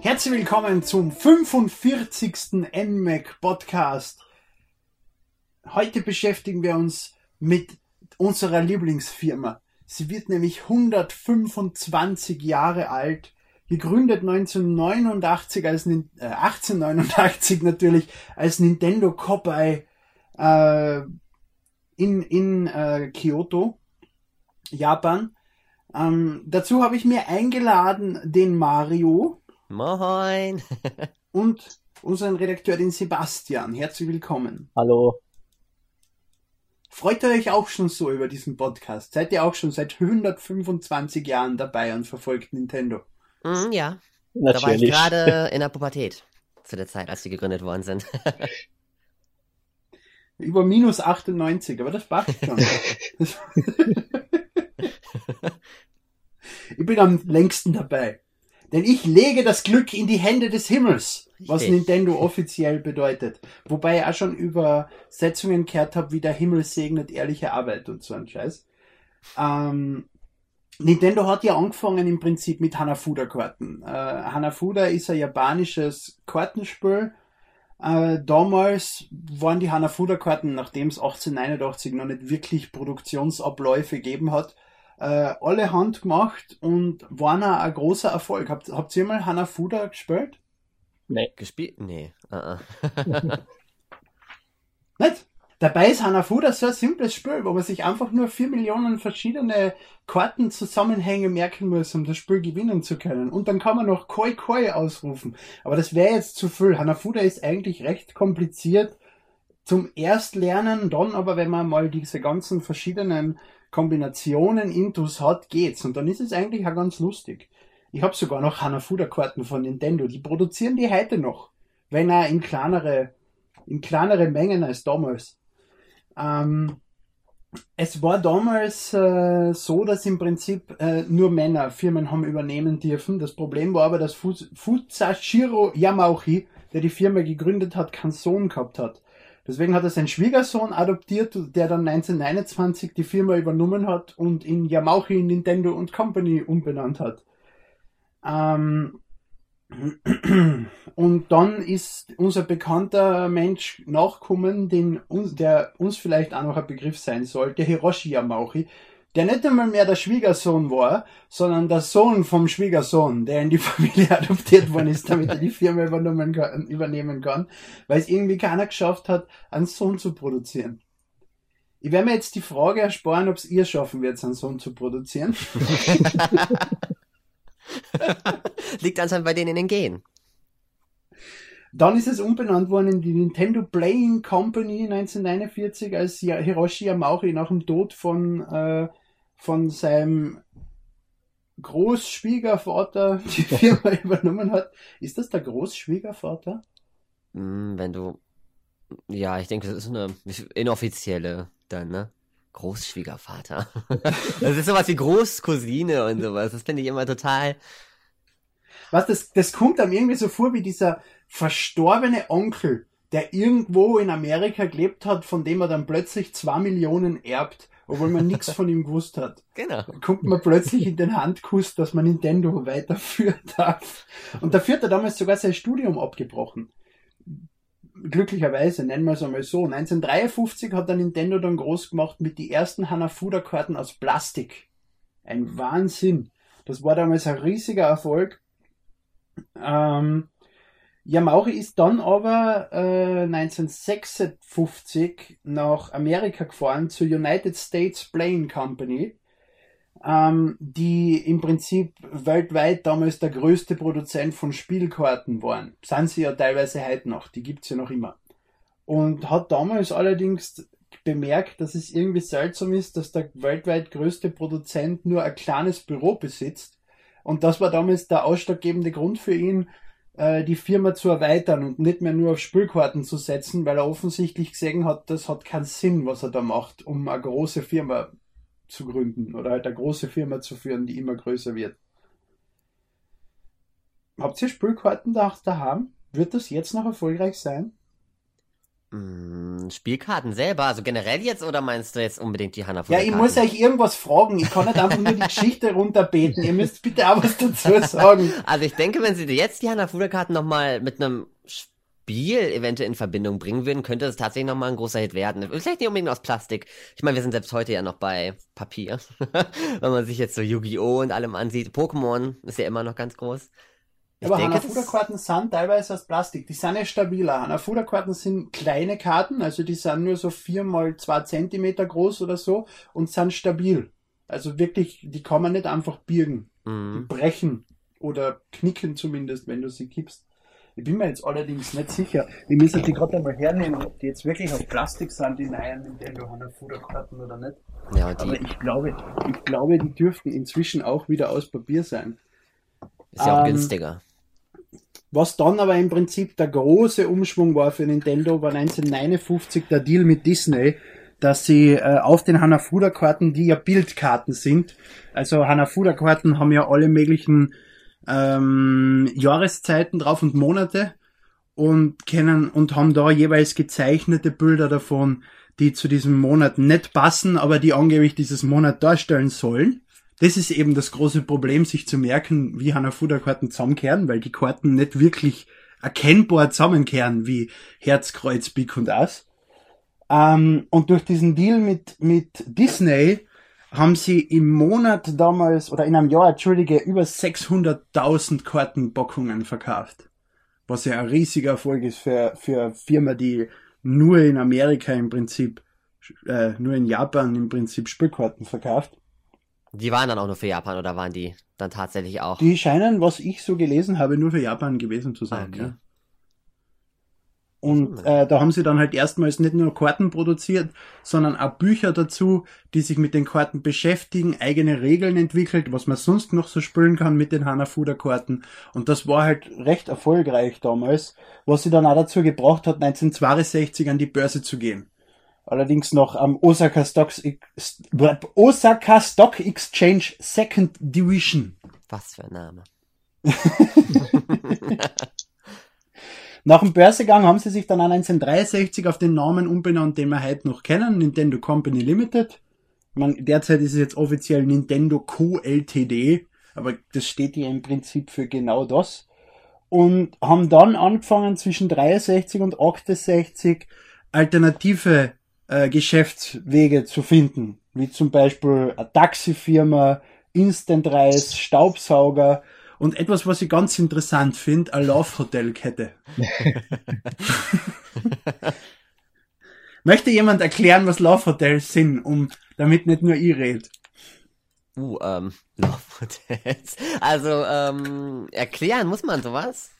Herzlich willkommen zum 45. NMAC Podcast. Heute beschäftigen wir uns mit unserer Lieblingsfirma. Sie wird nämlich 125 Jahre alt, gegründet 1989 als äh, 1889 natürlich als Nintendo Kobai äh, in in äh, Kyoto, Japan. Ähm, dazu habe ich mir eingeladen den Mario. Moin. und unseren Redakteur, den Sebastian. Herzlich willkommen. Hallo. Freut ihr euch auch schon so über diesen Podcast? Seid ihr auch schon seit 125 Jahren dabei und verfolgt Nintendo? Mm, ja. Natürlich. Da war ich gerade in der Pubertät zu der Zeit, als die gegründet worden sind. Über minus 98, aber das passt schon. ich bin am längsten dabei. Denn ich lege das Glück in die Hände des Himmels, was Richtig. Nintendo offiziell bedeutet. Wobei ich auch schon Übersetzungen gehört habe, wie der Himmel segnet ehrliche Arbeit und so ein Scheiß. Ähm, Nintendo hat ja angefangen im Prinzip mit Hanafuda-Karten. Äh, Hanafuda ist ein japanisches Kartenspiel. Äh, damals waren die Hanafuda-Karten, nachdem es 1889 noch nicht wirklich Produktionsabläufe gegeben hat, äh, alle handgemacht und waren auch ein großer Erfolg. Habt, habt ihr mal Hanafuda gespielt? Nee. Gespielt? Nee. Uh -uh. Nicht? Dabei ist Hanafuda so ein simples Spiel, wo man sich einfach nur vier Millionen verschiedene Kartenzusammenhänge merken muss, um das Spiel gewinnen zu können. Und dann kann man noch Koi Koi ausrufen. Aber das wäre jetzt zu viel. Hanafuda ist eigentlich recht kompliziert zum Erstlernen, dann aber, wenn man mal diese ganzen verschiedenen Kombinationen Intus hat, geht's. Und dann ist es eigentlich auch ganz lustig. Ich habe sogar noch Hanafuda-Karten von Nintendo. Die produzieren die heute noch. Wenn er in kleinere, in kleinere Mengen als damals. Ähm, es war damals äh, so, dass im Prinzip äh, nur Männer Firmen haben übernehmen dürfen. Das Problem war aber, dass Fu Fusashiro Yamauchi, der die Firma gegründet hat, keinen Sohn gehabt hat. Deswegen hat er seinen Schwiegersohn adoptiert, der dann 1929 die Firma übernommen hat und in Yamauchi Nintendo und Company umbenannt hat. Ähm, und dann ist unser bekannter Mensch nachkommen, den, der uns vielleicht auch noch ein Begriff sein sollte, Hiroshi Yamauchi, der nicht einmal mehr der Schwiegersohn war, sondern der Sohn vom Schwiegersohn, der in die Familie adoptiert worden ist, damit er die Firma übernommen kann, übernehmen kann, weil es irgendwie keiner geschafft hat, einen Sohn zu produzieren. Ich werde mir jetzt die Frage ersparen, ob es ihr schaffen wird, einen Sohn zu produzieren. Liegt anscheinend bei denen in den Genen. Dann ist es umbenannt worden in die Nintendo Playing Company 1949, als Hiroshi Yamauchi nach dem Tod von, äh, von seinem Großschwiegervater die Firma übernommen hat. Ist das der Großschwiegervater? Mm, wenn du. Ja, ich denke, das ist eine inoffizielle dann, ne? Großschwiegervater. Das ist sowas wie Großcousine und sowas. Das finde ich immer total. Was, das, das kommt einem irgendwie so vor wie dieser verstorbene Onkel, der irgendwo in Amerika gelebt hat, von dem er dann plötzlich zwei Millionen erbt, obwohl man nichts von ihm gewusst hat. Genau. kommt man plötzlich in den Handkuss, dass man Nintendo weiterführen darf. Und dafür hat er damals sogar sein Studium abgebrochen. Glücklicherweise, nennen wir es einmal so. 1953 hat der Nintendo dann groß gemacht mit die ersten Hanafuda-Karten aus Plastik. Ein Wahnsinn. Das war damals ein riesiger Erfolg. Ähm, Yamauchi ist dann aber äh, 1956 nach Amerika gefahren zur United States Playing Company, ähm, die im Prinzip weltweit damals der größte Produzent von Spielkarten waren. Sind sie ja teilweise heute noch, die gibt's ja noch immer. Und hat damals allerdings bemerkt, dass es irgendwie seltsam ist, dass der weltweit größte Produzent nur ein kleines Büro besitzt. Und das war damals der ausschlaggebende Grund für ihn, äh, die Firma zu erweitern und nicht mehr nur auf Spielkarten zu setzen, weil er offensichtlich gesehen hat, das hat keinen Sinn, was er da macht, um eine große Firma zu gründen oder halt eine große Firma zu führen, die immer größer wird. Habt ihr Spielkarten da daheim? Wird das jetzt noch erfolgreich sein? Mm, Spielkarten selber, also generell jetzt oder meinst du jetzt unbedingt die Hanafuda? Ja, ich muss euch irgendwas fragen. Ich kann nicht einfach nur die Geschichte runterbeten. Ihr müsst bitte auch was dazu sagen. Also ich denke, wenn sie dir jetzt die Hanafuda-Karten nochmal mit einem Spiel eventuell in Verbindung bringen würden, könnte es tatsächlich nochmal ein großer Hit werden. Vielleicht nicht unbedingt aus Plastik. Ich meine, wir sind selbst heute ja noch bei Papier. wenn man sich jetzt so Yu-Gi-Oh! und allem ansieht. Pokémon ist ja immer noch ganz groß. Ich aber Hanafuda-Karten sind teilweise aus Plastik. Die sind ja stabiler. Hanafuda-Karten sind kleine Karten, also die sind nur so vier mal zwei Zentimeter groß oder so und sind stabil. Also wirklich, die kann man nicht einfach birgen. Mhm. Die brechen oder knicken zumindest, wenn du sie kippst. Ich bin mir jetzt allerdings nicht sicher. Ich müsste die gerade einmal hernehmen, ob die jetzt wirklich aus Plastik sind, die neuen Nintendo Hanafuda-Karten oder nicht. Ja, die... Aber ich glaube, ich glaube, die dürften inzwischen auch wieder aus Papier sein. Ist ja auch ähm, günstiger. Was dann aber im Prinzip der große Umschwung war für Nintendo, war 1959 der Deal mit Disney, dass sie äh, auf den Hanafuda-Karten, die ja Bildkarten sind, also Hanafuda-Karten haben ja alle möglichen ähm, Jahreszeiten drauf und Monate und kennen und haben da jeweils gezeichnete Bilder davon, die zu diesem Monat nicht passen, aber die angeblich dieses Monat darstellen sollen das ist eben das große Problem, sich zu merken, wie Hanafuda-Karten zusammenkehren, weil die Karten nicht wirklich erkennbar zusammenkehren wie Herz, Kreuz, Big und Ass. Ähm, und durch diesen Deal mit, mit Disney haben sie im Monat damals, oder in einem Jahr, entschuldige, über 600.000 Kartenbockungen verkauft. Was ja ein riesiger Erfolg ist für, für eine Firma, die nur in Amerika im Prinzip, äh, nur in Japan im Prinzip Spielkarten verkauft. Die waren dann auch nur für Japan oder waren die dann tatsächlich auch? Die scheinen, was ich so gelesen habe, nur für Japan gewesen zu sein. Okay. Ja. Und äh, da haben sie dann halt erstmals nicht nur Karten produziert, sondern auch Bücher dazu, die sich mit den Karten beschäftigen, eigene Regeln entwickelt, was man sonst noch so spielen kann mit den Hanafuda-Karten. Und das war halt recht erfolgreich damals, was sie dann auch dazu gebracht hat, 1962 an die Börse zu gehen. Allerdings noch am Osaka, Stocks, Osaka Stock Exchange Second Division. Was für ein Name. Nach dem Börsegang haben sie sich dann 1963 auf den Namen umbenannt, den wir heute noch kennen, Nintendo Company Limited. Man, derzeit ist es jetzt offiziell Nintendo Co. Ltd., aber das steht ja im Prinzip für genau das. Und haben dann angefangen zwischen 63 und 68 alternative äh, Geschäftswege zu finden, wie zum Beispiel eine Taxifirma, Instant Reis, Staubsauger und etwas, was ich ganz interessant finde, eine Laufhotelkette. Möchte jemand erklären, was Laufhotels sind, um damit nicht nur ich rede? Uh, ähm, Laufhotels. Also, ähm, erklären muss man sowas?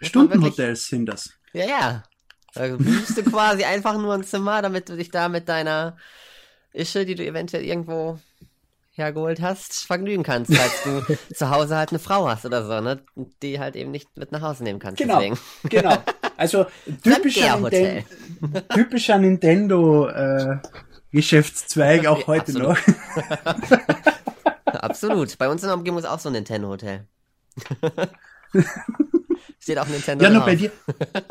Stundenhotels sind das. Ja, ja. Da buchst du quasi einfach nur ein Zimmer, damit du dich da mit deiner Ische, die du eventuell irgendwo hergeholt hast, vergnügen kannst, falls du zu Hause halt eine Frau hast oder so, ne? Die halt eben nicht mit nach Hause nehmen kannst. Genau, deswegen. genau. Also typischer, Ninten typischer Nintendo äh, Geschäftszweig auch heute Absolut. noch. Absolut. Bei uns in der Umgebung ist auch so ein Nintendo Hotel. Steht auch Nintendo Ja, nur drauf. bei dir,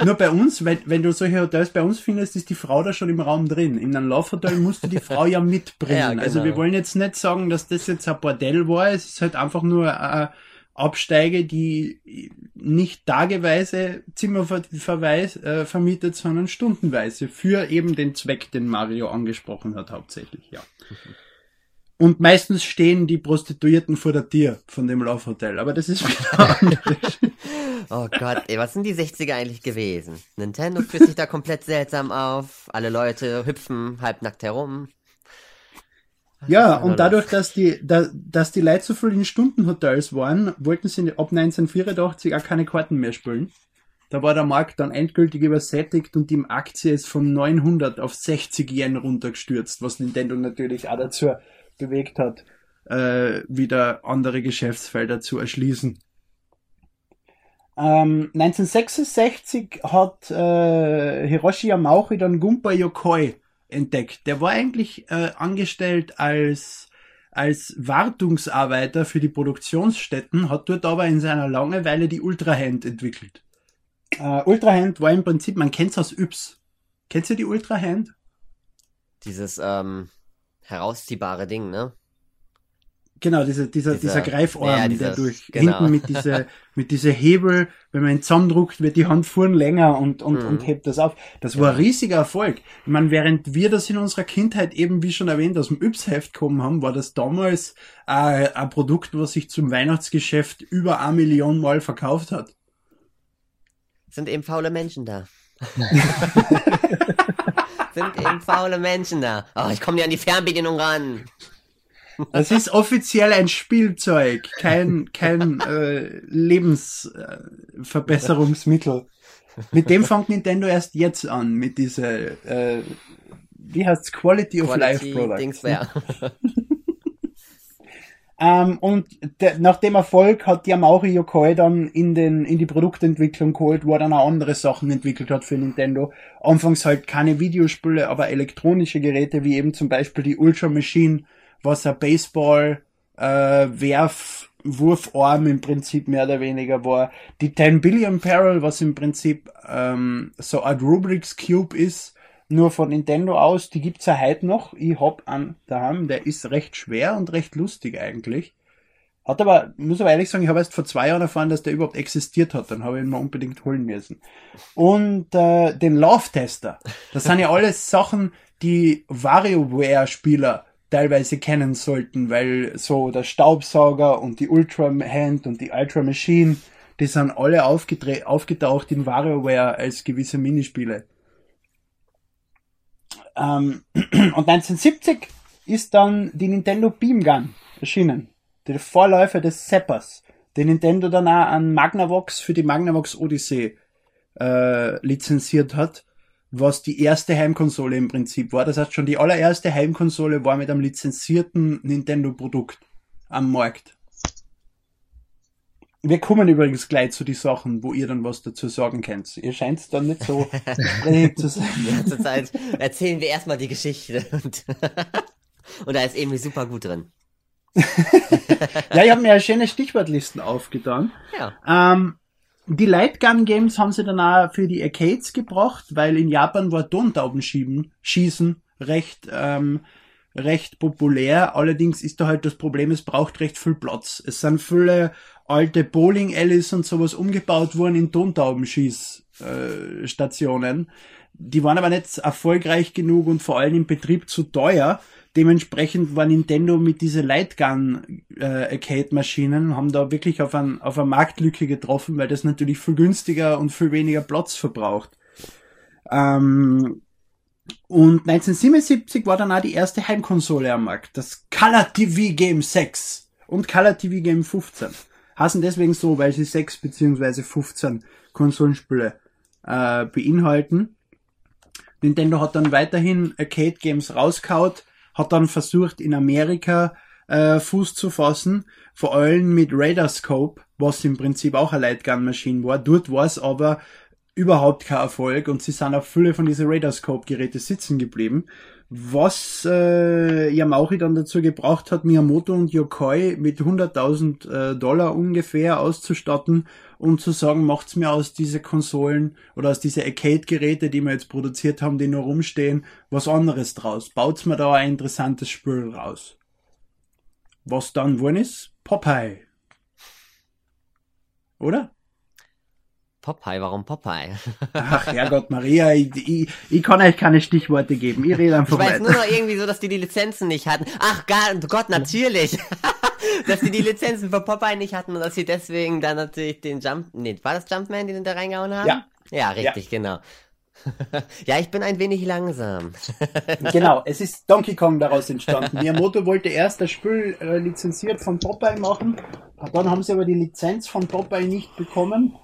nur bei uns, wenn, wenn du solche Hotels bei uns findest, ist die Frau da schon im Raum drin. In einem Laufhotel musst du die Frau ja mitbringen. Ja, genau. Also wir wollen jetzt nicht sagen, dass das jetzt ein Bordell war, es ist halt einfach nur eine Absteige, die nicht tageweise Zimmerverweis äh, vermietet, sondern stundenweise für eben den Zweck, den Mario angesprochen hat, hauptsächlich, ja. Und meistens stehen die Prostituierten vor der Tür von dem Laufhotel, aber das ist wieder anders. oh Gott, ey, was sind die 60er eigentlich gewesen? Nintendo führt sich da komplett seltsam auf, alle Leute hüpfen halbnackt herum. ja, und dadurch, dass die, da, dass die Leute so viel in Stundenhotels waren, wollten sie ab 1984 auch keine Karten mehr spielen. Da war der Markt dann endgültig übersättigt und die Aktie ist von 900 auf 60 Yen runtergestürzt, was Nintendo natürlich auch dazu bewegt hat, äh, wieder andere Geschäftsfelder zu erschließen. Ähm, 1966 hat äh, Hiroshi Yamauchi dann Gunpei Yokoi entdeckt. Der war eigentlich äh, angestellt als als Wartungsarbeiter für die Produktionsstätten, hat dort aber in seiner Langeweile die Ultrahand entwickelt. Äh, Ultrahand war im Prinzip, man kennt es aus Yps. Kennst du die Ultra Hand? Dieses ähm, herausziehbare Ding, ne? Genau, dieser, dieser, dieser, dieser Greifarm, ja, dieses, der durch genau. hinten mit dieser, mit dieser Hebel, wenn man ihn zusammendruckt, wird die Hand vorn länger und, und, mhm. und hebt das auf. Das war ein riesiger Erfolg. Ich meine, während wir das in unserer Kindheit eben, wie schon erwähnt, aus dem Yps-Heft gekommen haben, war das damals äh, ein Produkt, was sich zum Weihnachtsgeschäft über eine Million Mal verkauft hat. Sind eben faule Menschen da. Sind eben faule Menschen da. Oh, ich komme nicht an die Fernbedienung ran. Das ist offiziell ein Spielzeug, kein, kein äh, Lebensverbesserungsmittel. Mit dem fängt Nintendo erst jetzt an, mit dieser, äh, wie heißt's, Quality of Quality Life Product. Dings, ja. ähm, und de, nach dem Erfolg hat Yamauri Yokoi dann in, den, in die Produktentwicklung geholt, wo er dann auch andere Sachen entwickelt hat für Nintendo. Anfangs halt keine Videospiele, aber elektronische Geräte, wie eben zum Beispiel die Ultra Machine, was ein Baseball äh, Werf Wurfarm im Prinzip mehr oder weniger war. Die 10 Billion Barrel, was im Prinzip ähm, so ein Rubik's Cube ist, nur von Nintendo aus, die gibt's ja heute noch. Ich hab an daheim, der ist recht schwer und recht lustig eigentlich. Hat aber, muss aber ehrlich sagen, ich habe erst vor zwei Jahren erfahren, dass der überhaupt existiert hat. Dann habe ich ihn mal unbedingt holen müssen. Und äh, den Love Tester. Das sind ja alles Sachen, die WarioWare-Spieler teilweise kennen sollten, weil so der Staubsauger und die Ultra Hand und die Ultra Machine, die sind alle aufgetaucht in WarioWare als gewisse Minispiele. Ähm, und 1970 ist dann die Nintendo Beam Gun erschienen. Der Vorläufer des Zappers, den Nintendo danach an Magnavox für die Magnavox Odyssey äh, lizenziert hat was die erste Heimkonsole im Prinzip war. Das heißt, schon die allererste Heimkonsole war mit einem lizenzierten Nintendo-Produkt am Markt. Wir kommen übrigens gleich zu den Sachen, wo ihr dann was dazu sagen könnt. Ihr scheint es dann nicht so zu sein. Zurzeit erzählen wir erstmal die Geschichte. Und, und da ist irgendwie super gut drin. ja, ich habe mir ja schöne Stichwortlisten aufgetan. Ja. Ähm, die Lightgun Games haben sie dann auch für die Arcades gebracht, weil in Japan war Tontaubenschießen schießen recht ähm, recht populär. Allerdings ist da halt das Problem, es braucht recht viel Platz. Es sind viele alte Bowling Alleys und sowas umgebaut worden in Tontaubenschießstationen. Äh, die waren aber nicht erfolgreich genug und vor allem im Betrieb zu teuer. Dementsprechend war Nintendo mit diese Lightgun äh, Arcade Maschinen haben da wirklich auf, ein, auf eine Marktlücke getroffen, weil das natürlich viel günstiger und viel weniger Platz verbraucht. Ähm, und 1977 war dann auch die erste Heimkonsole am Markt, das Color TV Game 6 und Color TV Game 15. Hassen deswegen so, weil sie 6 beziehungsweise 15 Konsolenspiele äh, beinhalten. Nintendo hat dann weiterhin Arcade Games rausgehaut, hat dann versucht in Amerika äh, Fuß zu fassen, vor allem mit Radarscope, was im Prinzip auch eine Lightgun-Maschine war. Dort war es aber überhaupt kein Erfolg und sie sind auf viele von diesen Radarscope-Geräte sitzen geblieben. Was äh, Yamauri dann dazu gebracht hat, Miyamoto und Yokoi mit 100.000 äh, Dollar ungefähr auszustatten und zu sagen, macht's mir aus diese Konsolen oder aus diese Arcade-Geräte, die wir jetzt produziert haben, die nur rumstehen, was anderes draus. Baut's mir da ein interessantes Spiel raus. Was dann worden ist? Popeye. Oder? Popeye, warum Popeye? Ach Herrgott, Maria, ich, ich, ich kann euch keine Stichworte geben. Ich rede einfach Ich weiß weiter. nur noch irgendwie so, dass die die Lizenzen nicht hatten. Ach Gott, natürlich. dass die die Lizenzen für Popeye nicht hatten und dass sie deswegen dann natürlich den Jump... Nee, war das Jumpman, den sie da reingehauen haben? Ja. Ja, richtig, ja. genau. ja, ich bin ein wenig langsam. genau, es ist Donkey Kong daraus entstanden. Miyamoto wollte erst das Spiel äh, lizenziert von Popeye machen, dann haben sie aber die Lizenz von Popeye nicht bekommen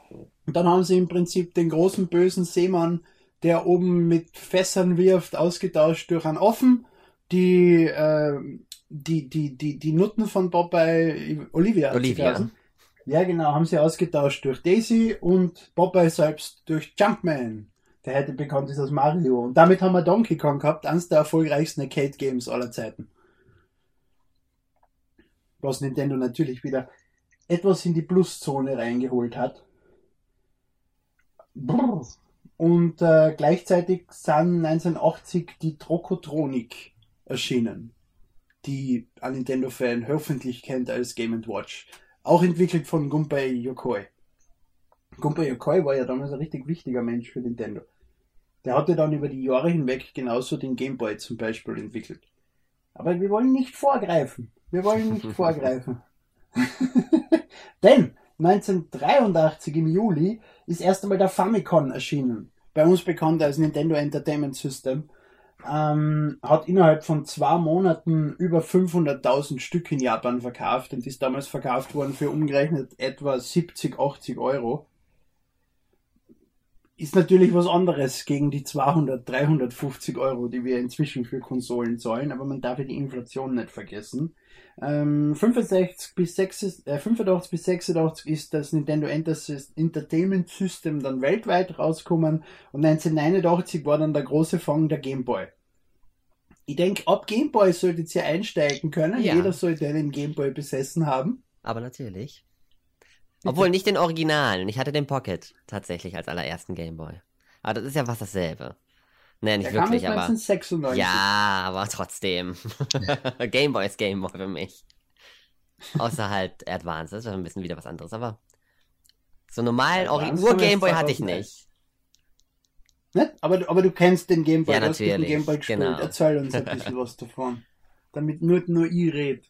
und dann haben sie im Prinzip den großen bösen Seemann, der oben mit Fässern wirft, ausgetauscht durch einen Offen. Die, äh, die, die, die, die Nutten von Popeye, Olivia. Olivia. Ja, genau, haben sie ausgetauscht durch Daisy und Popeye selbst durch Jumpman. Der hätte bekannt ist als Mario. Und damit haben wir Donkey Kong gehabt, eines der erfolgreichsten Arcade Games aller Zeiten. Was Nintendo natürlich wieder etwas in die Pluszone reingeholt hat. Brrr. Und äh, gleichzeitig sind 1980 die Trokotronik erschienen, die ein Nintendo-Fan hoffentlich kennt als Game Watch. Auch entwickelt von Gunpei Yokoi. Gunpei Yokoi war ja damals ein richtig wichtiger Mensch für Nintendo. Der hatte dann über die Jahre hinweg genauso den Game Boy zum Beispiel entwickelt. Aber wir wollen nicht vorgreifen. Wir wollen nicht vorgreifen. Denn 1983 im Juli ist erst einmal der Famicom erschienen. Bei uns bekannt als Nintendo Entertainment System. Ähm, hat innerhalb von zwei Monaten über 500.000 Stück in Japan verkauft und ist damals verkauft worden für umgerechnet etwa 70, 80 Euro ist natürlich was anderes gegen die 200, 350 Euro, die wir inzwischen für Konsolen zahlen, aber man darf ja die Inflation nicht vergessen. Ähm, 65 bis 6, äh, 85 bis 86 ist das Nintendo Entertainment System dann weltweit rausgekommen und 1989 war dann der große Fang der Game Boy. Ich denke, ab Game Boy solltet ihr einsteigen können. Ja. Jeder sollte einen Game Boy besessen haben. Aber natürlich. Obwohl nicht den Originalen. Ich hatte den Pocket tatsächlich als allerersten Gameboy. Aber das ist ja was dasselbe. Nee, nicht Der wirklich, aber. 1996. Ja, aber trotzdem. Gameboy ist Gameboy für mich. Außer halt Advance, das ist ein bisschen wieder was anderes, aber. So normalen Ur-Gameboy hatte ich nicht. Ne? Aber, aber du kennst den Gameboy, ja, du hast den Gameboy gespielt. Genau. Erzähl uns ein bisschen was davon. Damit nur, nur ich rede.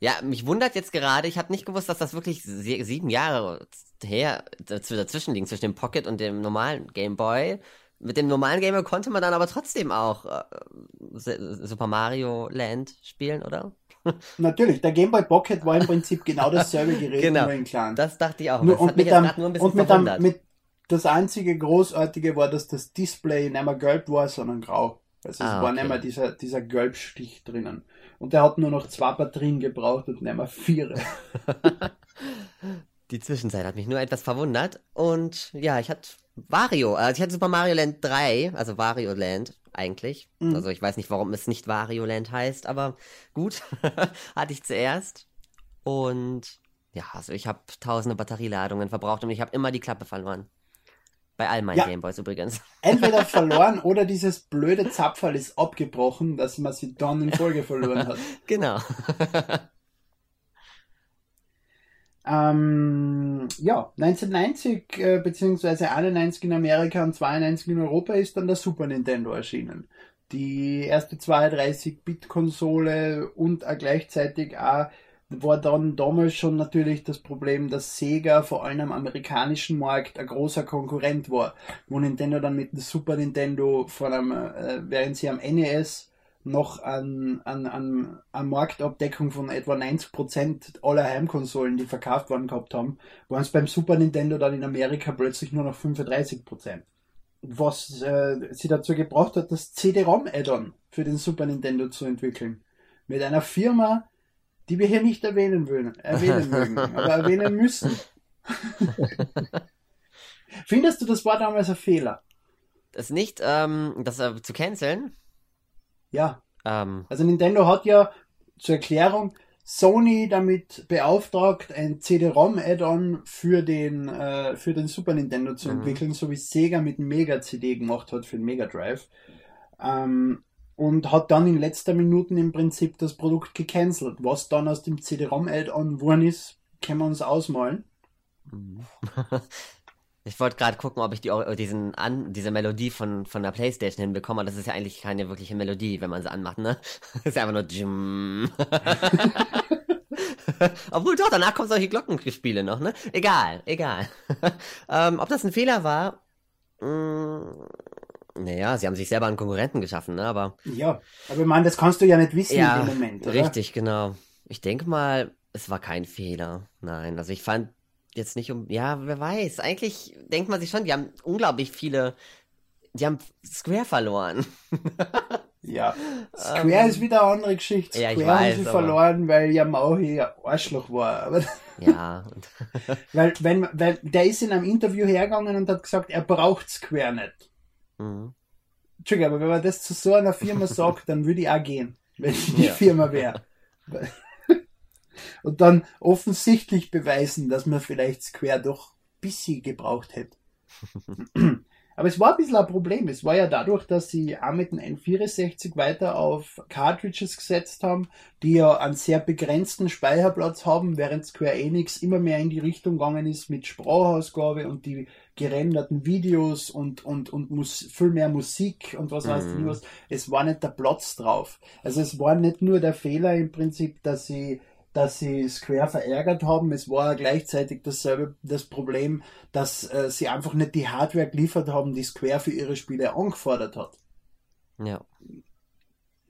Ja, mich wundert jetzt gerade, ich habe nicht gewusst, dass das wirklich sieben Jahre her dazwischen liegt, zwischen dem Pocket und dem normalen Game Boy. Mit dem normalen Game Boy konnte man dann aber trotzdem auch äh, Super Mario Land spielen, oder? Natürlich, der Game Boy Pocket war im Prinzip genau dasselbe Gerät, genau, nur in klein. Das dachte ich auch. Nur, und mit, einem, nur ein und mit, einem, mit das einzige Großartige war, dass das Display nicht mehr gelb war, sondern grau. Also es ah, war okay. nicht mehr dieser, dieser Gelbstich drinnen. Und der hat nur noch zwei Batterien gebraucht und nicht mehr vier. Die Zwischenzeit hat mich nur etwas verwundert. Und ja, ich hatte Wario, also ich hatte Super Mario Land 3, also Wario Land eigentlich. Mhm. Also ich weiß nicht, warum es nicht Wario Land heißt, aber gut, hatte ich zuerst. Und ja, also ich habe tausende Batterieladungen verbraucht und ich habe immer die Klappe verloren. Bei all meinen ja. Gameboys übrigens. Entweder verloren oder dieses blöde Zapferl ist abgebrochen, dass man sie dann in Folge verloren hat. Genau. ähm, ja, 1990 äh, beziehungsweise 91 in Amerika und 92 in Europa ist dann der Super Nintendo erschienen. Die erste 32-Bit-Konsole und auch gleichzeitig auch war dann damals schon natürlich das Problem, dass Sega vor allem am amerikanischen Markt ein großer Konkurrent war, wo Nintendo dann mit dem Super Nintendo von einem, äh, während sie am NES noch an, an, an, an Marktabdeckung von etwa 90% aller Heimkonsolen, die verkauft worden gehabt haben, waren es beim Super Nintendo dann in Amerika plötzlich nur noch 35%. Was äh, sie dazu gebracht hat, das CD-ROM-Add-on für den Super Nintendo zu entwickeln. Mit einer Firma, die wir hier nicht erwähnen wollen, erwähnen mögen, aber erwähnen müssen. Findest du, das war damals ein Fehler? Das nicht, ähm, das äh, zu canceln? Ja. Ähm. Also Nintendo hat ja zur Erklärung Sony damit beauftragt, ein CD-ROM-Add-on für den äh, für den Super Nintendo zu mhm. entwickeln, so wie Sega mit Mega CD gemacht hat für den Mega Drive. Ähm, und hat dann in letzter Minute im Prinzip das Produkt gecancelt. Was dann aus dem CD-ROM-Add-on geworden ist, können wir uns ausmalen. Ich wollte gerade gucken, ob ich die, diesen an, diese Melodie von, von der Playstation hinbekomme. Das ist ja eigentlich keine wirkliche Melodie, wenn man sie anmacht, ne? Das ist einfach nur Jim. Obwohl doch, danach kommen solche Glockenspiele noch, ne? Egal, egal. ähm, ob das ein Fehler war, mh, mm, naja, sie haben sich selber einen Konkurrenten geschaffen, ne? Aber. Ja, aber ich meine, das kannst du ja nicht wissen ja, in dem Moment. Oder? Richtig, genau. Ich denke mal, es war kein Fehler. Nein, also ich fand jetzt nicht um. Ja, wer weiß. Eigentlich denkt man sich schon, die haben unglaublich viele. Die haben Square verloren. ja. Square um, ist wieder eine andere Geschichte. Ja, Square ich weiß, haben sie verloren, weil Yamaha ein Arschloch war. Aber ja. weil, wenn, weil der ist in einem Interview hergegangen und hat gesagt, er braucht Square nicht. Mhm. Entschuldigung, aber wenn man das zu so einer Firma sagt, dann würde ich auch gehen, wenn ich die ja. Firma wäre. Und dann offensichtlich beweisen, dass man vielleicht Square doch ein bisschen gebraucht hätte. Aber es war ein bisschen ein Problem. Es war ja dadurch, dass sie auch mit dem N64 weiter auf Cartridges gesetzt haben, die ja einen sehr begrenzten Speicherplatz haben, während Square Enix immer mehr in die Richtung gegangen ist mit Sprachausgabe und die gerenderten Videos und, und, und Mus viel mehr Musik und was weiß ich was. Es war nicht der Platz drauf. Also es war nicht nur der Fehler im Prinzip, dass sie dass sie Square verärgert haben. Es war gleichzeitig dasselbe das Problem, dass äh, sie einfach nicht die Hardware geliefert haben, die Square für ihre Spiele angefordert hat. Ja.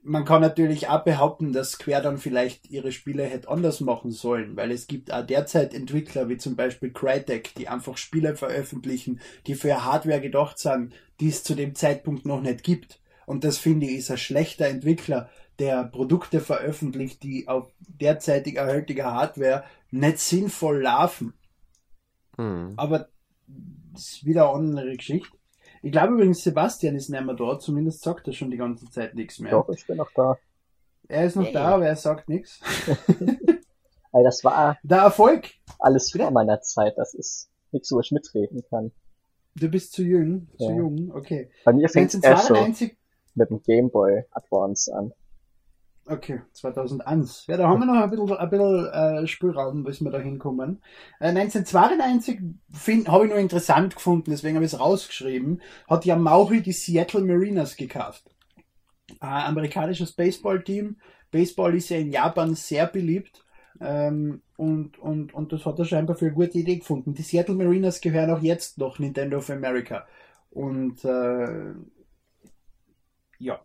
Man kann natürlich auch behaupten, dass Square dann vielleicht ihre Spiele hätte anders machen sollen, weil es gibt auch derzeit Entwickler wie zum Beispiel Crytek, die einfach Spiele veröffentlichen, die für Hardware gedacht sind, die es zu dem Zeitpunkt noch nicht gibt. Und das finde ich ist ein schlechter Entwickler, der Produkte veröffentlicht, die auf derzeitig erhältlicher Hardware nicht sinnvoll laufen. Mhm. Aber das ist wieder eine andere Geschichte. Ich glaube übrigens, Sebastian ist nicht mehr da, zumindest sagt er schon die ganze Zeit nichts mehr. Doch, ich bin noch da. Er ist noch hey. da, aber er sagt nichts. Weil das war der Erfolg. Alles vor meiner Zeit, das ist nichts, wo ich mitreden kann. Du bist zu jung, ja. zu jung, okay. Bei mir fängt es erst so mit dem Game Boy Advance an. Okay, 2001. Ja, da haben wir noch ein bisschen, ein bisschen äh, Spielraum, bis wir da hinkommen. Äh, 1992 habe ich nur interessant gefunden, deswegen habe ich es rausgeschrieben, hat ja Maui die Seattle Mariners gekauft. Äh, amerikanisches Baseballteam. Baseball ist ja in Japan sehr beliebt. Ähm, und, und, und das hat er scheinbar für eine gute Idee gefunden. Die Seattle Mariners gehören auch jetzt noch Nintendo of America. Und äh, ja,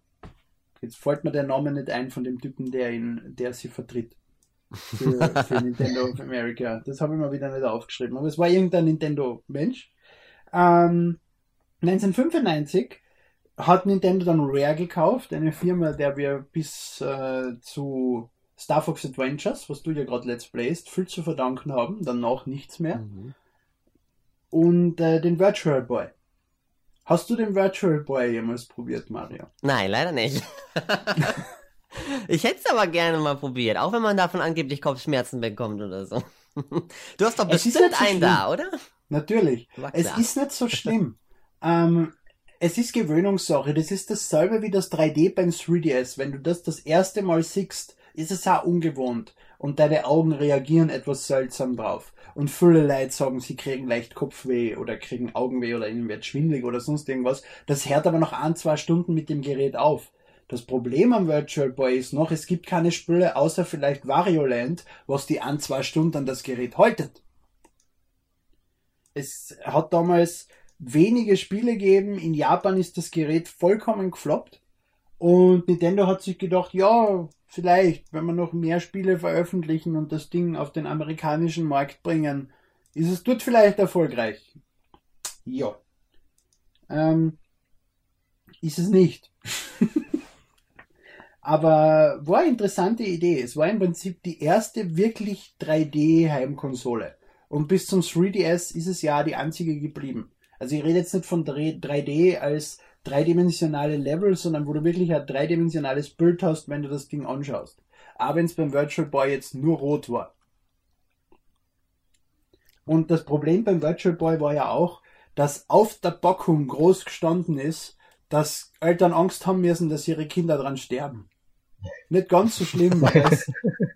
Jetzt fällt mir der Name nicht ein von dem Typen, der ihn, der sie vertritt. Für, für Nintendo of America. Das habe ich mir wieder nicht aufgeschrieben. Aber es war irgendein Nintendo-Mensch. Ähm, 1995 hat Nintendo dann Rare gekauft, eine Firma, der wir bis äh, zu Star Fox Adventures, was du ja gerade Let's Playst, viel zu verdanken haben, danach nichts mehr. Mhm. Und äh, den Virtual Boy. Hast du den Virtual Boy jemals probiert, Mario? Nein, leider nicht. ich hätte es aber gerne mal probiert, auch wenn man davon angeblich Kopfschmerzen bekommt oder so. Du hast doch bestimmt so einen da, oder? Natürlich. Es ist nicht so schlimm. ähm, es ist Gewöhnungssache. Das ist dasselbe wie das 3D beim 3DS. Wenn du das das erste Mal siehst, ist es auch ungewohnt und deine Augen reagieren etwas seltsam drauf. Und viele Leute sagen, sie kriegen leicht Kopfweh oder kriegen Augenweh oder ihnen wird schwindlig oder sonst irgendwas. Das hört aber nach ein, zwei Stunden mit dem Gerät auf. Das Problem am Virtual Boy ist noch, es gibt keine Spiele außer vielleicht Wario Land, was die ein, zwei Stunden an das Gerät haltet. Es hat damals wenige Spiele gegeben. In Japan ist das Gerät vollkommen gefloppt. Und Nintendo hat sich gedacht, ja, vielleicht, wenn wir noch mehr Spiele veröffentlichen und das Ding auf den amerikanischen Markt bringen, ist es dort vielleicht erfolgreich. Ja. Ähm, ist es nicht. Aber war eine interessante Idee. Es war im Prinzip die erste wirklich 3D-Heimkonsole. Und bis zum 3DS ist es ja die einzige geblieben. Also ich rede jetzt nicht von 3D als dreidimensionale Level, sondern wo du wirklich ein dreidimensionales Bild hast, wenn du das Ding anschaust. Aber wenn es beim Virtual Boy jetzt nur rot war. Und das Problem beim Virtual Boy war ja auch, dass auf der Packung groß gestanden ist, dass Eltern Angst haben müssen, dass ihre Kinder dran sterben. Nicht ganz so schlimm, weil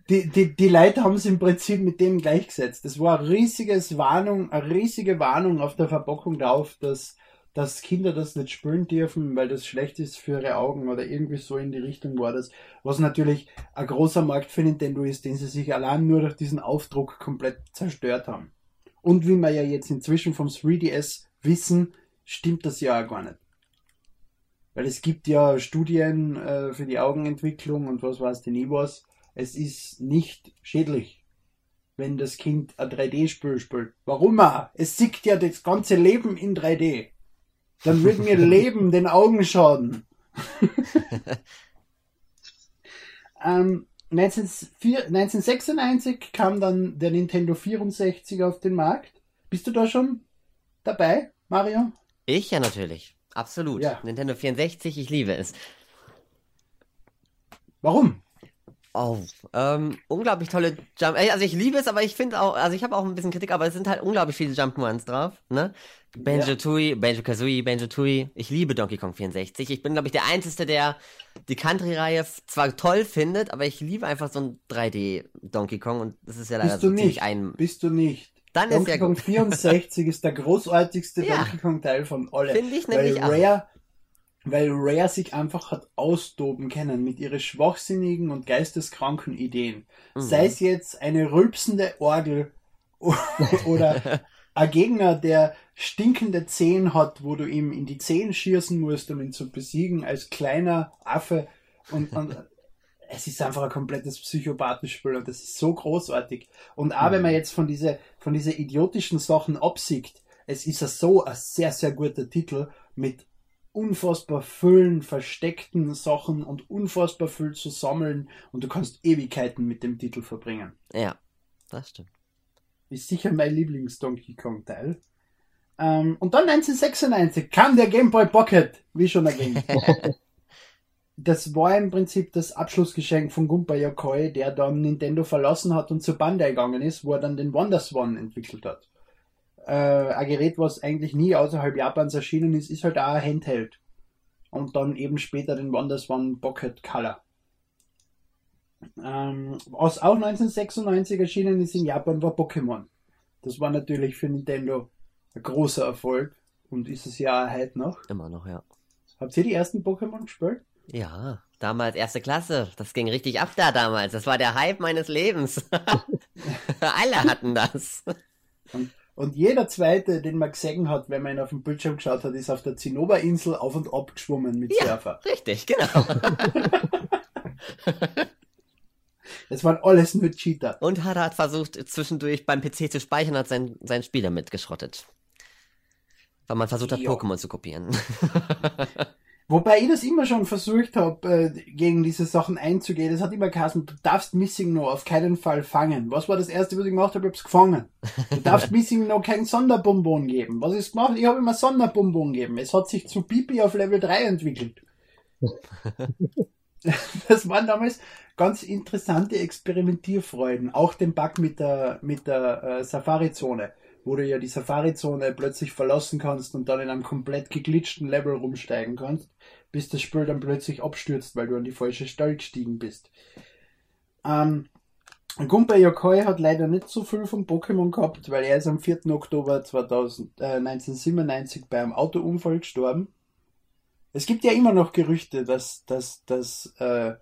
die, die, die Leute haben es im Prinzip mit dem gleichgesetzt. Das war eine riesiges Warnung, eine riesige Warnung auf der Verpackung drauf, dass dass Kinder das nicht spüren dürfen, weil das schlecht ist für ihre Augen oder irgendwie so in die Richtung war das. Was natürlich ein großer Markt für Nintendo ist, den sie sich allein nur durch diesen Aufdruck komplett zerstört haben. Und wie wir ja jetzt inzwischen vom 3DS wissen, stimmt das ja auch gar nicht. Weil es gibt ja Studien äh, für die Augenentwicklung und was weiß ich was. Es ist nicht schädlich, wenn das Kind ein 3D-Spiel spielt. Warum auch? Es sieht ja das ganze Leben in 3D dann wird mir Leben den Augen schaden. ähm, 1996 kam dann der Nintendo 64 auf den Markt. Bist du da schon dabei, Mario? Ich ja natürlich. Absolut. Ja. Nintendo 64, ich liebe es. Warum? Oh, ähm, unglaublich tolle Jump. Also ich liebe es, aber ich finde auch, also ich habe auch ein bisschen Kritik, aber es sind halt unglaublich viele Jump'n'Runs drauf, ne? Banjo Tooie, Banjo Kazooie, Banjo Tooie. Ich liebe Donkey Kong 64. Ich bin, glaube ich, der Einzige, der die Country-Reihe zwar toll findet, aber ich liebe einfach so ein 3D Donkey Kong und das ist ja leider Bist du so nicht. ein. Bist du nicht. Dann Donkey ist ja Kong gut. 64 ist der großartigste Ja. Donkey Kong Teil von allen. Finde ich nämlich auch. Weil Rare sich einfach hat austoben können mit ihren schwachsinnigen und geisteskranken Ideen. Mhm. Sei es jetzt eine rülpsende Orgel oder ein Gegner, der stinkende Zehen hat, wo du ihm in die Zehen schießen musst, um ihn zu besiegen, als kleiner Affe. Und, und es ist einfach ein komplettes Psychopathenspiel und das ist so großartig. Und auch wenn man jetzt von diese, von diese idiotischen Sachen absieht, es ist ja so ein sehr, sehr guter Titel mit unfassbar vielen versteckten Sachen und unfassbar viel zu sammeln und du kannst Ewigkeiten mit dem Titel verbringen. Ja, das stimmt. Ist sicher mein Lieblings-Donkey Kong-Teil. Ähm, und dann 1996 kam der Game Boy Pocket, wie schon erwähnt. das war im Prinzip das Abschlussgeschenk von Gunpei Yokoi, der dann Nintendo verlassen hat und zu Bandai gegangen ist, wo er dann den Wonderswan entwickelt hat. Äh, ein Gerät, was eigentlich nie außerhalb Japans erschienen ist, ist halt auch ein Handheld. Und dann eben später den Wonderswan Pocket Color. Ähm, was auch 1996 erschienen ist in Japan, war Pokémon. Das war natürlich für Nintendo ein großer Erfolg und ist es ja heute noch. Immer noch, ja. Habt ihr die ersten Pokémon gespielt? Ja, damals erste Klasse. Das ging richtig ab da damals. Das war der Hype meines Lebens. Alle hatten das. Und jeder zweite, den man gesehen hat, wenn man ihn auf dem Bildschirm geschaut hat, ist auf der Zinnoberinsel auf und ab geschwommen mit Ja. Surfer. Richtig, genau. Das waren alles nur Cheater. Und Hara hat versucht, zwischendurch beim PC zu speichern, hat sein, sein Spiel damit geschrottet. Weil man versucht hat, Jo. Pokémon zu kopieren. Wobei ich das immer schon versucht habe, äh, gegen diese Sachen einzugehen. Das hat immer geheißen, du darfst Missing No auf keinen Fall fangen. Was war das erste, was ich gemacht habe? Ich hab's gefangen. Du darfst Missing No kein Sonderbonbon geben. Was ist gemacht? Ich habe immer Sonderbonbon gegeben. Es hat sich zu Pipi auf Level 3 entwickelt. das waren damals ganz interessante Experimentierfreuden. Auch den Bug mit der, mit der äh, Safari-Zone, wo du ja die Safari-Zone plötzlich verlassen kannst und dann in einem komplett geglitschten Level rumsteigen kannst, bis das Spiel dann plötzlich abstürzt, weil du an die falsche Stelle gestiegen bist. Ähm, Gunpei Yokoi hat leider nicht so viel von Pokémon gehabt, weil er ist am 4. Oktober 2000, äh, 1997 bei einem Autounfall gestorben. Es gibt ja immer noch Gerüchte, dass, dass, dass, äh,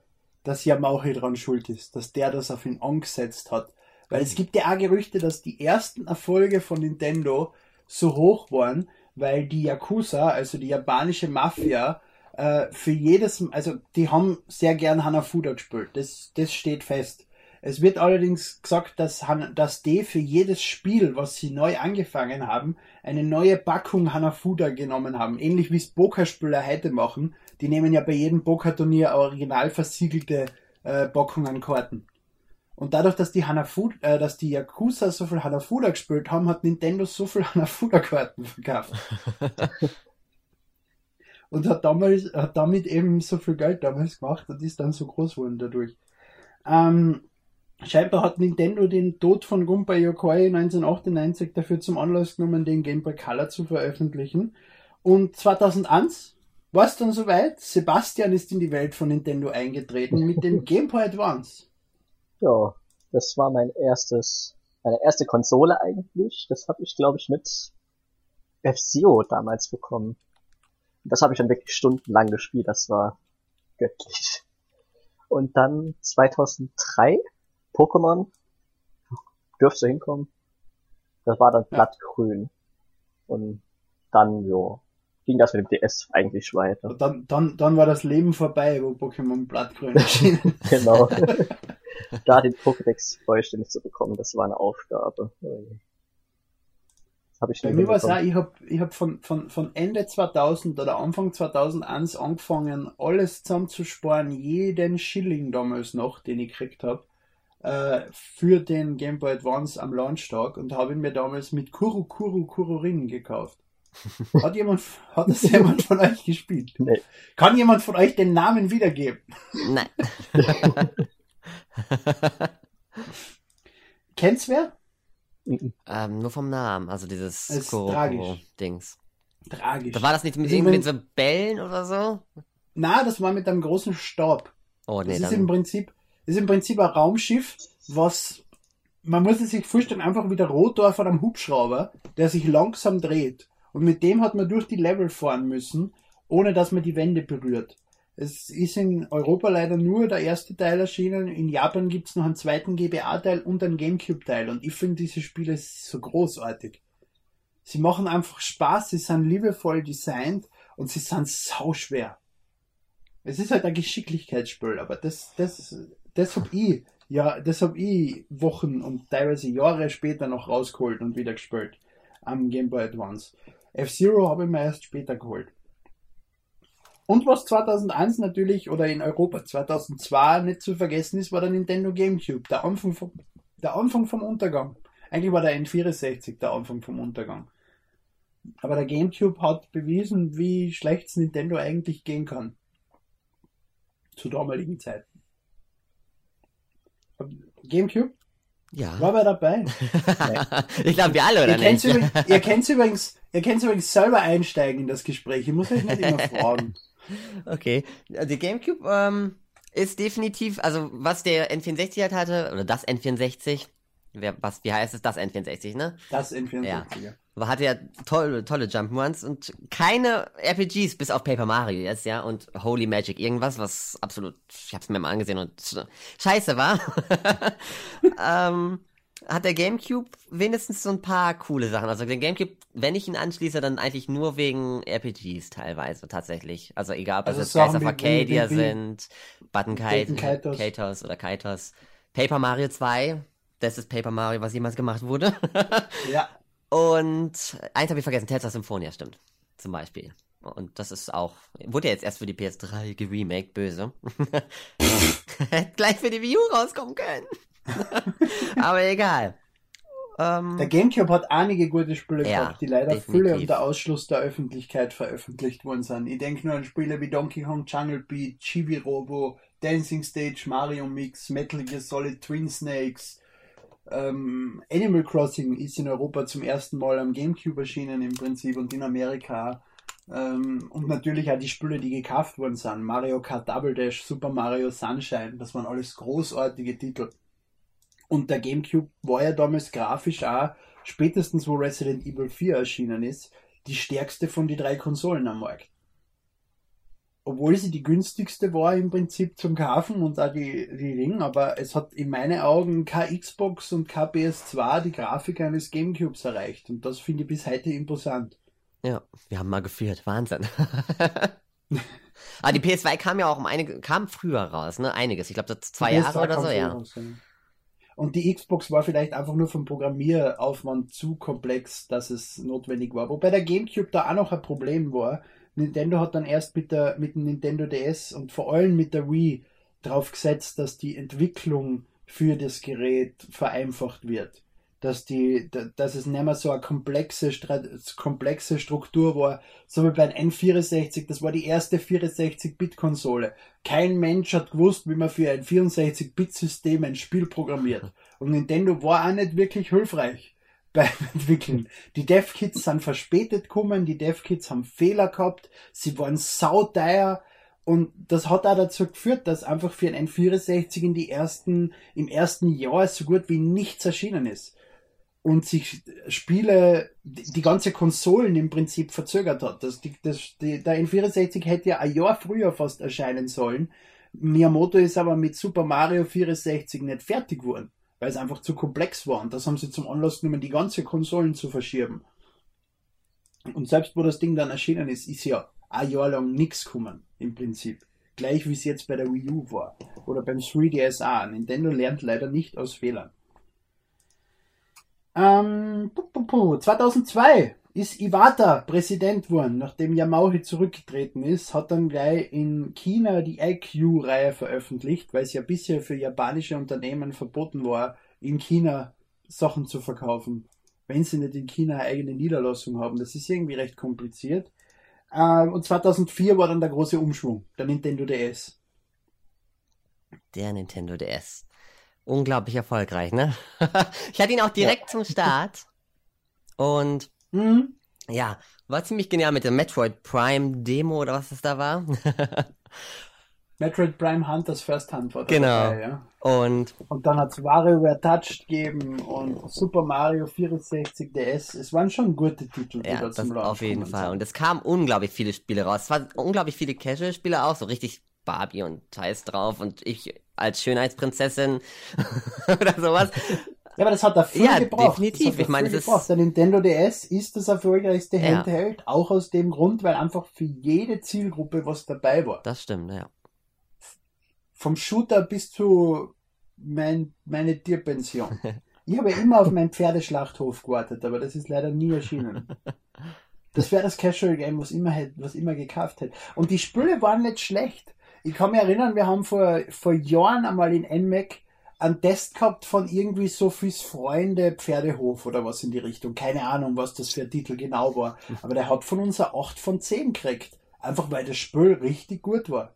dass Yamauchi dran schuld ist, dass der das auf ihn angesetzt hat. Weil es gibt ja auch Gerüchte, dass die ersten Erfolge von Nintendo so hoch waren, weil die Yakuza, also die japanische Mafia, äh, für jedes, also die haben sehr gern Hanafuda gespielt. Das, das steht fest. Es wird allerdings gesagt, dass, Han- dass die für jedes Spiel, was sie neu angefangen haben, eine neue Packung Hanafuda genommen haben. Ähnlich wie es Pokerspieler heute machen. Die nehmen ja bei jedem Pokerturnier original versiegelte äh, Packungen Karten. Und dadurch, dass die Hanafuda, äh, dass die Yakuza so viel Hanafuda gespielt haben, hat Nintendo so viel Hanafuda-Karten verkauft. und hat damals, hat damit eben so viel Geld damals gemacht und ist dann so groß geworden dadurch. Ähm, scheinbar hat Nintendo den Tod von Gunpei Yokoi 1998 dafür zum Anlass genommen, den Game Boy Color zu veröffentlichen. Und 2001 war es dann soweit. Sebastian ist in die Welt von Nintendo eingetreten mit dem Game Boy Advance. Ja, das war mein erstes, meine erste Konsole eigentlich. Das habe ich, glaube ich, mit F-Zero damals bekommen. Das habe ich dann wirklich stundenlang gespielt. Das war göttlich. Und dann 2003 Pokémon dürfte hinkommen. Das war dann blattgrün. Und dann, jo, ging das mit dem DS eigentlich weiter. Dann, dann, dann war das Leben vorbei, wo Pokémon Blattgrün erschienen. Genau. da den Pokédex vollständig zu bekommen, das war eine Aufgabe. Habe ich Bei mir war es auch, ich habe ich hab von, von, von Ende 2000 oder Anfang 2001 angefangen, alles zusammenzusparen, jeden Schilling damals noch, den ich gekriegt habe, äh, für den Game Boy Advance am Launchtag und habe ihn mir damals mit Kuru Kuru Kururin gekauft. Hat jemand, hat das jemand von euch gespielt? Nee. Kann jemand von euch den Namen wiedergeben? Nein. Kennst wer? Ähm, nur vom Namen, also dieses Es ist tragisch. Da war das nicht mit Also irgendwie so Bällen oder so? Na, das war mit einem großen Stab. Oh nee, das ist im dann. Prinzip, ist im Prinzip ein Raumschiff, was man muss es sich vorstellen, einfach wie der Rotor von einem Hubschrauber, der sich langsam dreht. Und mit dem hat man durch die Level fahren müssen, ohne dass man die Wände berührt. Es ist in Europa leider nur der erste Teil erschienen. In Japan gibt's noch einen zweiten GBA-Teil und einen Gamecube-Teil. Und ich finde diese Spiele so großartig. Sie machen einfach Spaß, sie sind liebevoll designt und sie sind sauschwer. Es ist halt ein Geschicklichkeitsspiel, aber das, das, das hab ich, ja, das hab ich Wochen und teilweise Jahre später noch rausgeholt und wieder gespielt am Game Boy Advance. F-Zero habe ich mir erst später geholt. Und was 2001 natürlich oder in Europa 2002 nicht zu vergessen ist, war der Nintendo GameCube, der Anfang vom, der Anfang vom Untergang. Eigentlich war der N64 der Anfang vom Untergang. Aber der GameCube hat bewiesen, wie schlecht es Nintendo eigentlich gehen kann. Zu damaligen Zeiten. GameCube? Ja. War wer dabei? ich glaube, wir alle, oder Ihr nicht? übrigens, ihr kennt's übrigens, ihr übrigens selber einsteigen in das Gespräch. Ich muss euch nicht immer fragen. Okay. Die GameCube ähm, ist definitiv, also was der N64 halt hatte, oder das N64, wer, was, wie heißt es, das N64, ne? Das N64. Ja. Ja. Aber hatte ja tolle, tolle Jump'n'Runs und keine RPGs bis auf Paper Mario jetzt, ja, und Holy Magic, irgendwas, was absolut, ich hab's mir mal angesehen und scheiße war. ähm, hat der Gamecube wenigstens so ein paar coole Sachen. Also den Gamecube, wenn ich ihn anschließe, dann eigentlich nur wegen RPGs teilweise tatsächlich. Also egal, ob Also das jetzt Guys Sachen of Arcadia sind, Button Kaitos. Oder Kaitos. Paper Mario 2, das ist Paper Mario, was jemals gemacht wurde. ja. Und eins habe ich vergessen, of Symphonia, stimmt. Zum Beispiel. Und das ist auch, wurde ja jetzt erst für die PS3 geremaked, böse. Hätte gleich für die Wii U rauskommen können. Aber egal. Ähm, Der GameCube hat einige gute Spiele Ja, gehabt, die leider definitiv. Fülle unter Ausschluss der Öffentlichkeit veröffentlicht worden sind. Ich denke nur an Spiele wie Donkey Kong Jungle Beat, Chibi Robo, Dancing Stage, Mario Mix, Metal Gear Solid Twin Snakes. Ähm, Animal Crossing ist in Europa zum ersten Mal am GameCube erschienen im Prinzip und in Amerika. Ähm, und natürlich auch die Spiele, die gekauft worden sind. Mario Kart Double Dash, Super Mario Sunshine, das waren alles großartige Titel. Und der GameCube war ja damals grafisch auch, spätestens wo Resident Evil 4 erschienen ist, die stärkste von den drei Konsolen am Markt. Obwohl sie die günstigste war im Prinzip zum Kaufen und auch die, die Ring, aber es hat in meinen Augen kein Xbox und kein PS2 die Grafik eines Gamecubes erreicht. Und das finde ich bis heute imposant. ja, wir haben mal geführt, Wahnsinn. Aber die PS2 kam ja auch um einige, kam früher raus, ne? Einiges. Ich glaube, das zwei Jahre PS2 oder so, ja. raus, ja. Und die Xbox war vielleicht einfach nur vom Programmieraufwand zu komplex, dass es notwendig war. Wobei der GameCube da auch noch ein Problem war. Nintendo hat dann erst mit, der, mit dem Nintendo DS und vor allem mit der Wii drauf gesetzt, dass die Entwicklung für das Gerät vereinfacht wird. Dass, die, da- dass es nicht mehr so eine komplexe, komplexe Struktur war, so wie bei einem N64, das war die erste 64-Bit-Konsole. Kein Mensch hat gewusst, wie man für ein 64-Bit-System ein Spiel programmiert. Und Nintendo war auch nicht wirklich hilfreich beim Entwickeln. Die Dev-Kits sind verspätet gekommen, die Dev-Kits haben Fehler gehabt, sie waren sauteuer und das hat auch dazu geführt, dass einfach für ein N64 in die ersten, im ersten Jahr so gut wie nichts erschienen ist. Und sich Spiele, die ganze Konsolen im Prinzip verzögert hat. Das, die, das, die, der N64 hätte ja ein Jahr früher fast erscheinen sollen. Miyamoto ist aber mit Super Mario 64 nicht fertig geworden, weil es einfach zu komplex war. Und das haben sie zum Anlass genommen, die ganze Konsolen zu verschieben. Und selbst wo das Ding dann erschienen ist, ist ja ein Jahr lang nichts gekommen, im Prinzip. Gleich wie es jetzt bei der Wii U war. Oder beim 3DS auch. Nintendo lernt leider nicht aus Fehlern. Ähm, pu, pu, pu. 2002 ist Iwata Präsident geworden, nachdem Yamauchi zurückgetreten ist, hat dann gleich in China die IQ-Reihe veröffentlicht, weil es ja bisher für japanische Unternehmen verboten war, in China Sachen zu verkaufen, wenn sie nicht in China eine eigene Niederlassung haben. Das ist irgendwie recht kompliziert. Ähm, und 2004 war dann der große Umschwung, der Nintendo DS. Der Nintendo DS. Unglaublich erfolgreich, ne? ich hatte ihn auch direkt ja. zum Start. Und mhm. ja, war ziemlich genial mit der Metroid Prime Demo oder was das da war. Metroid Prime Hunters First Hunt war Genau. Dabei, ja. Und, und dann hat es WarioWare Touched gegeben und Super Mario 64 DS. Es waren schon gute Titel, die ja, da zum Launch Auf jeden Fall. Sind. Und es kamen unglaublich viele Spiele raus. Es waren unglaublich viele Casual-Spiele auch, so richtig Barbie und Thais drauf und ich als Schönheitsprinzessin oder sowas. Ja, aber das hat er viel ja, gebraucht. definitiv. Ich meine, es ist... Der Nintendo DS ist das erfolgreichste ja. Handheld, auch aus dem Grund, weil einfach für jede Zielgruppe was dabei war. Das stimmt, ja vom Shooter bis zu mein, meine Tierpension. Ich habe ja immer auf meinen Pferdeschlachthof gewartet, aber das ist leider nie erschienen. Das wäre das Casual Game, was immer, was immer gekauft hätte. Und die Spiele waren nicht schlecht. Ich kann mich erinnern, wir haben vor, vor Jahren einmal in NMAC einen Test gehabt von irgendwie Sophies Freunde Pferdehof oder was in die Richtung. Keine Ahnung, was das für ein Titel genau war. Aber der hat von uns eine 8 von 10 gekriegt. Einfach weil das Spiel richtig gut war.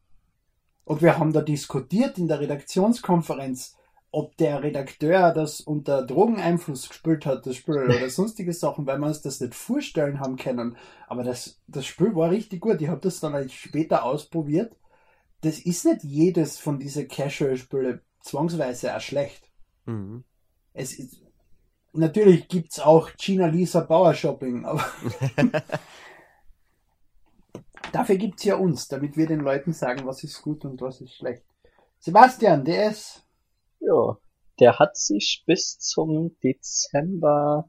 Und wir haben da diskutiert in der Redaktionskonferenz, ob der Redakteur das unter Drogeneinfluss gespielt hat, das Spiel oder sonstige Sachen, weil wir uns das nicht vorstellen haben können. Aber das, das Spiel war richtig gut. Ich habe das dann später ausprobiert. Das ist nicht jedes von diesen Casual-Spiele zwangsweise auch schlecht. Mhm. Es ist, natürlich gibt's auch China Lisa Bauer Shopping, aber Dafür gibt's ja uns, damit wir den Leuten sagen, was ist gut und was ist schlecht. Sebastian, der ist. Ja, der hat sich bis zum Dezember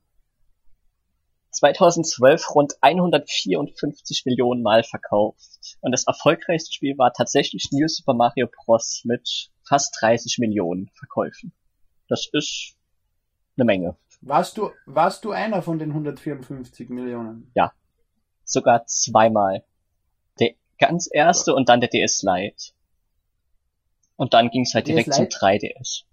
2012 rund 154 Millionen Mal verkauft. Und das erfolgreichste Spiel war tatsächlich New Super Mario Bros. mit fast 30 Millionen Verkäufen. Das ist eine Menge. Warst du, warst du einer von den 154 Millionen? Ja. Sogar zweimal ganz erste und dann der DS Lite. Und dann ging es halt direkt zum 3DS.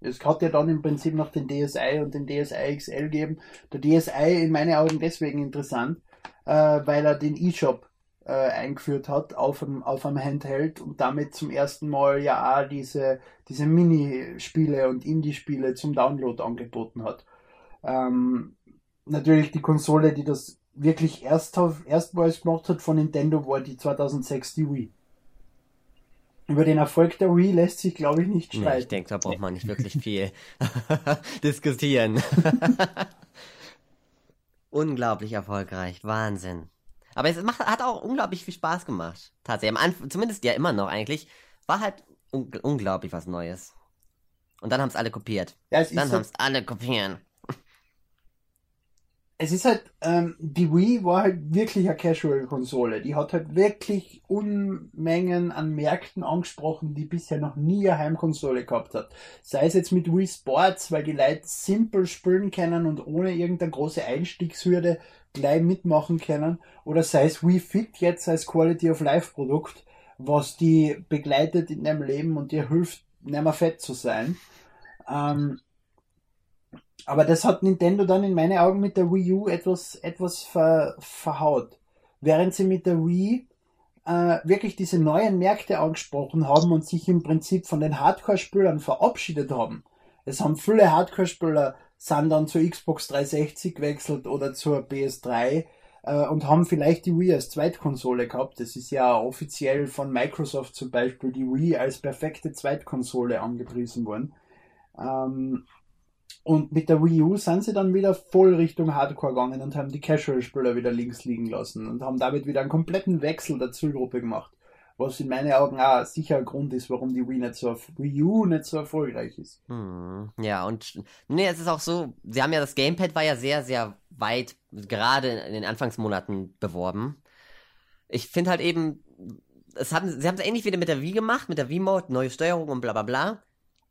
Es hat ja dann im Prinzip noch den DSi und den DSi XL geben. Der DSi in meinen Augen deswegen interessant, äh, weil er den eShop äh, eingeführt hat auf einem, auf einem Handheld und damit zum ersten Mal ja auch diese, diese Minispiele und Indie-Spiele zum Download angeboten hat. Ähm, natürlich die Konsole, die das wirklich erst, erstmals gemacht hat von Nintendo, war die 2006 die Wii. Über den Erfolg der Wii lässt sich, glaube ich, nicht streiten. Nee, ich denke, da braucht man nicht wirklich viel diskutieren. unglaublich erfolgreich, Wahnsinn. Aber es macht, hat auch unglaublich viel Spaß gemacht. Tatsächlich, Anfang, zumindest ja immer noch eigentlich, war halt un unglaublich was Neues. Und dann haben es alle kopiert. Ja, dann haben es alle kopieren es ist halt, ähm, die Wii war halt wirklich eine Casual-Konsole. Die hat halt wirklich Unmengen an Märkten angesprochen, die bisher noch nie eine Heimkonsole gehabt hat. Sei es jetzt mit Wii Sports, weil die Leute simpel spielen können und ohne irgendeine große Einstiegshürde gleich mitmachen können, oder sei es Wii Fit jetzt als Quality of Life Produkt, was die begleitet in deinem Leben und dir hilft, nicht mehr fett zu sein. Ähm, aber das hat Nintendo dann in meinen Augen mit der Wii U etwas, etwas ver, verhaut. Während sie mit der Wii äh, wirklich diese neuen Märkte angesprochen haben und sich im Prinzip von den Hardcore-Spülern verabschiedet haben. Es haben viele Hardcore-Spüler sind dann zur Xbox 360 gewechselt oder zur PS3 äh, und haben vielleicht die Wii als Zweitkonsole gehabt. Das ist ja offiziell von Microsoft zum Beispiel die Wii als perfekte Zweitkonsole angepriesen worden. Ähm, und mit der Wii U sind sie dann wieder voll Richtung Hardcore gegangen und haben die Casual-Spieler wieder links liegen lassen und haben damit wieder einen kompletten Wechsel der Zielgruppe gemacht. Was in meinen Augen auch sicher ein Grund ist, warum die Wii, nicht so, Wii U nicht so erfolgreich ist. Hm, ja, und nee, es ist auch so, sie haben ja das Gamepad war ja sehr, sehr weit, gerade in den Anfangsmonaten beworben. Ich finde halt eben, es haben, sie haben es ähnlich wieder mit der Wii gemacht, mit der Wii-Mode, neue Steuerung und bla bla bla.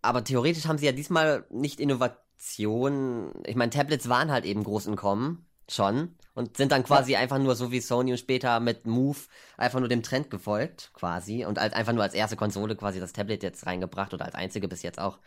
Aber theoretisch haben sie ja diesmal nicht innovativ Option, ich meine, Tablets waren halt eben groß in Kommen, schon, und sind dann quasi ja. einfach nur so wie Sony und später mit Move einfach nur dem Trend gefolgt, quasi, und als, einfach nur als erste Konsole quasi das Tablet jetzt reingebracht oder als einzige bis jetzt auch,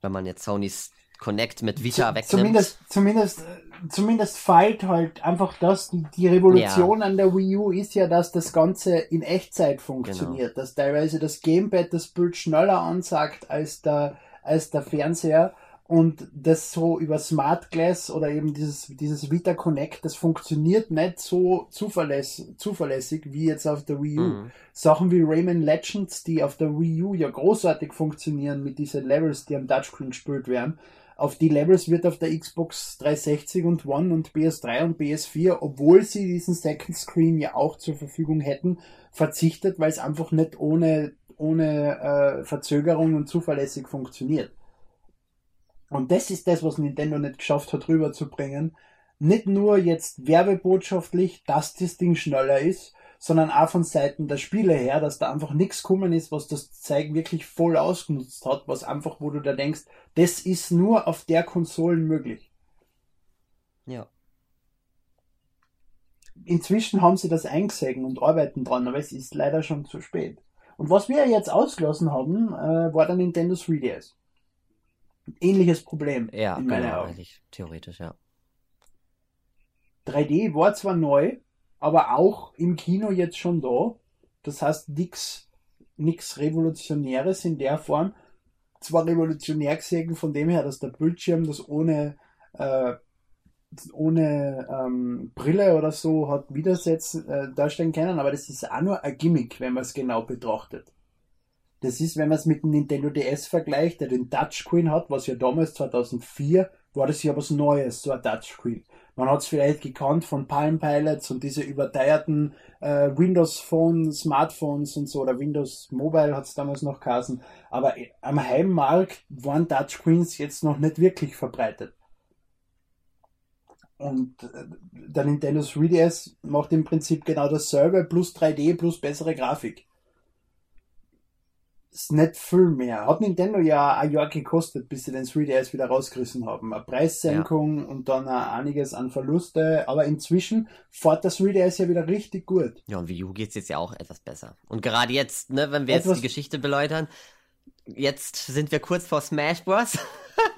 wenn man jetzt Sonys Connect mit Vita wegnimmt. Zumindest, zumindest, zumindest feilt halt einfach das, die, die Revolution ja. an der Wii U ist ja, dass das Ganze in Echtzeit funktioniert, genau. dass teilweise das Gamepad das Bild schneller ansagt als der, als der Fernseher und das so über Smart Glass oder eben dieses, dieses Vita Connect, das funktioniert nicht so zuverlässig, zuverlässig wie jetzt auf der Wii U. Mhm. Sachen wie Rayman Legends, die auf der Wii U ja großartig funktionieren mit diesen Levels, die am Touchscreen gespielt werden. Auf die Levels wird auf der Xbox 360 und One und PS3 und PS4, obwohl sie diesen Second Screen ja auch zur Verfügung hätten, verzichtet, weil es einfach nicht ohne, ohne äh, Verzögerung und zuverlässig funktioniert. Und das ist das, was Nintendo nicht geschafft hat, rüberzubringen. Nicht nur jetzt werbebotschaftlich, dass das Ding schneller ist, sondern auch von Seiten der Spiele her, dass da einfach nichts gekommen ist, was das Zeigen wirklich voll ausgenutzt hat, was einfach, wo du da denkst, das ist nur auf der Konsole möglich. Ja. Inzwischen haben sie das eingesehen und arbeiten dran, aber es ist leider schon zu spät. Und was wir jetzt ausgelassen haben, äh, war der Nintendo 3DS ähnliches Problem. Ja, in meiner genau, eigentlich theoretisch, ja. 3D war zwar neu, aber auch im Kino jetzt schon da. Das heißt, nichts nix Revolutionäres in der Form. Zwar revolutionär gesehen von dem her, dass der Bildschirm das ohne, äh, ohne ähm, Brille oder so hat widersetzen, äh, darstellen können, aber das ist auch nur ein Gimmick, wenn man es genau betrachtet. Das ist, wenn man es mit dem Nintendo DS vergleicht, der den Touchscreen hat, was ja damals 2004 war das ja was Neues, so ein Touchscreen. Man hat es vielleicht gekannt von Palm Pilots und diese überteierten äh, Windows Phone, Smartphones und so, oder Windows Mobile hat es damals noch geheißen. Aber am Heimmarkt waren Touchscreens jetzt noch nicht wirklich verbreitet. Und äh, der Nintendo 3DS macht im Prinzip genau dasselbe, plus 3D, plus bessere Grafik ist nicht viel mehr. Hat Nintendo ja ein Jahr gekostet, bis sie den 3DS wieder rausgerissen haben. Eine Preissenkung ja. und dann einiges an Verluste, aber inzwischen fährt das 3DS ja wieder richtig gut. Ja, und Wii U geht's jetzt ja auch etwas besser. Und gerade jetzt, ne, wenn wir etwas jetzt die Geschichte beläutern, jetzt sind wir kurz vor Smash Bros.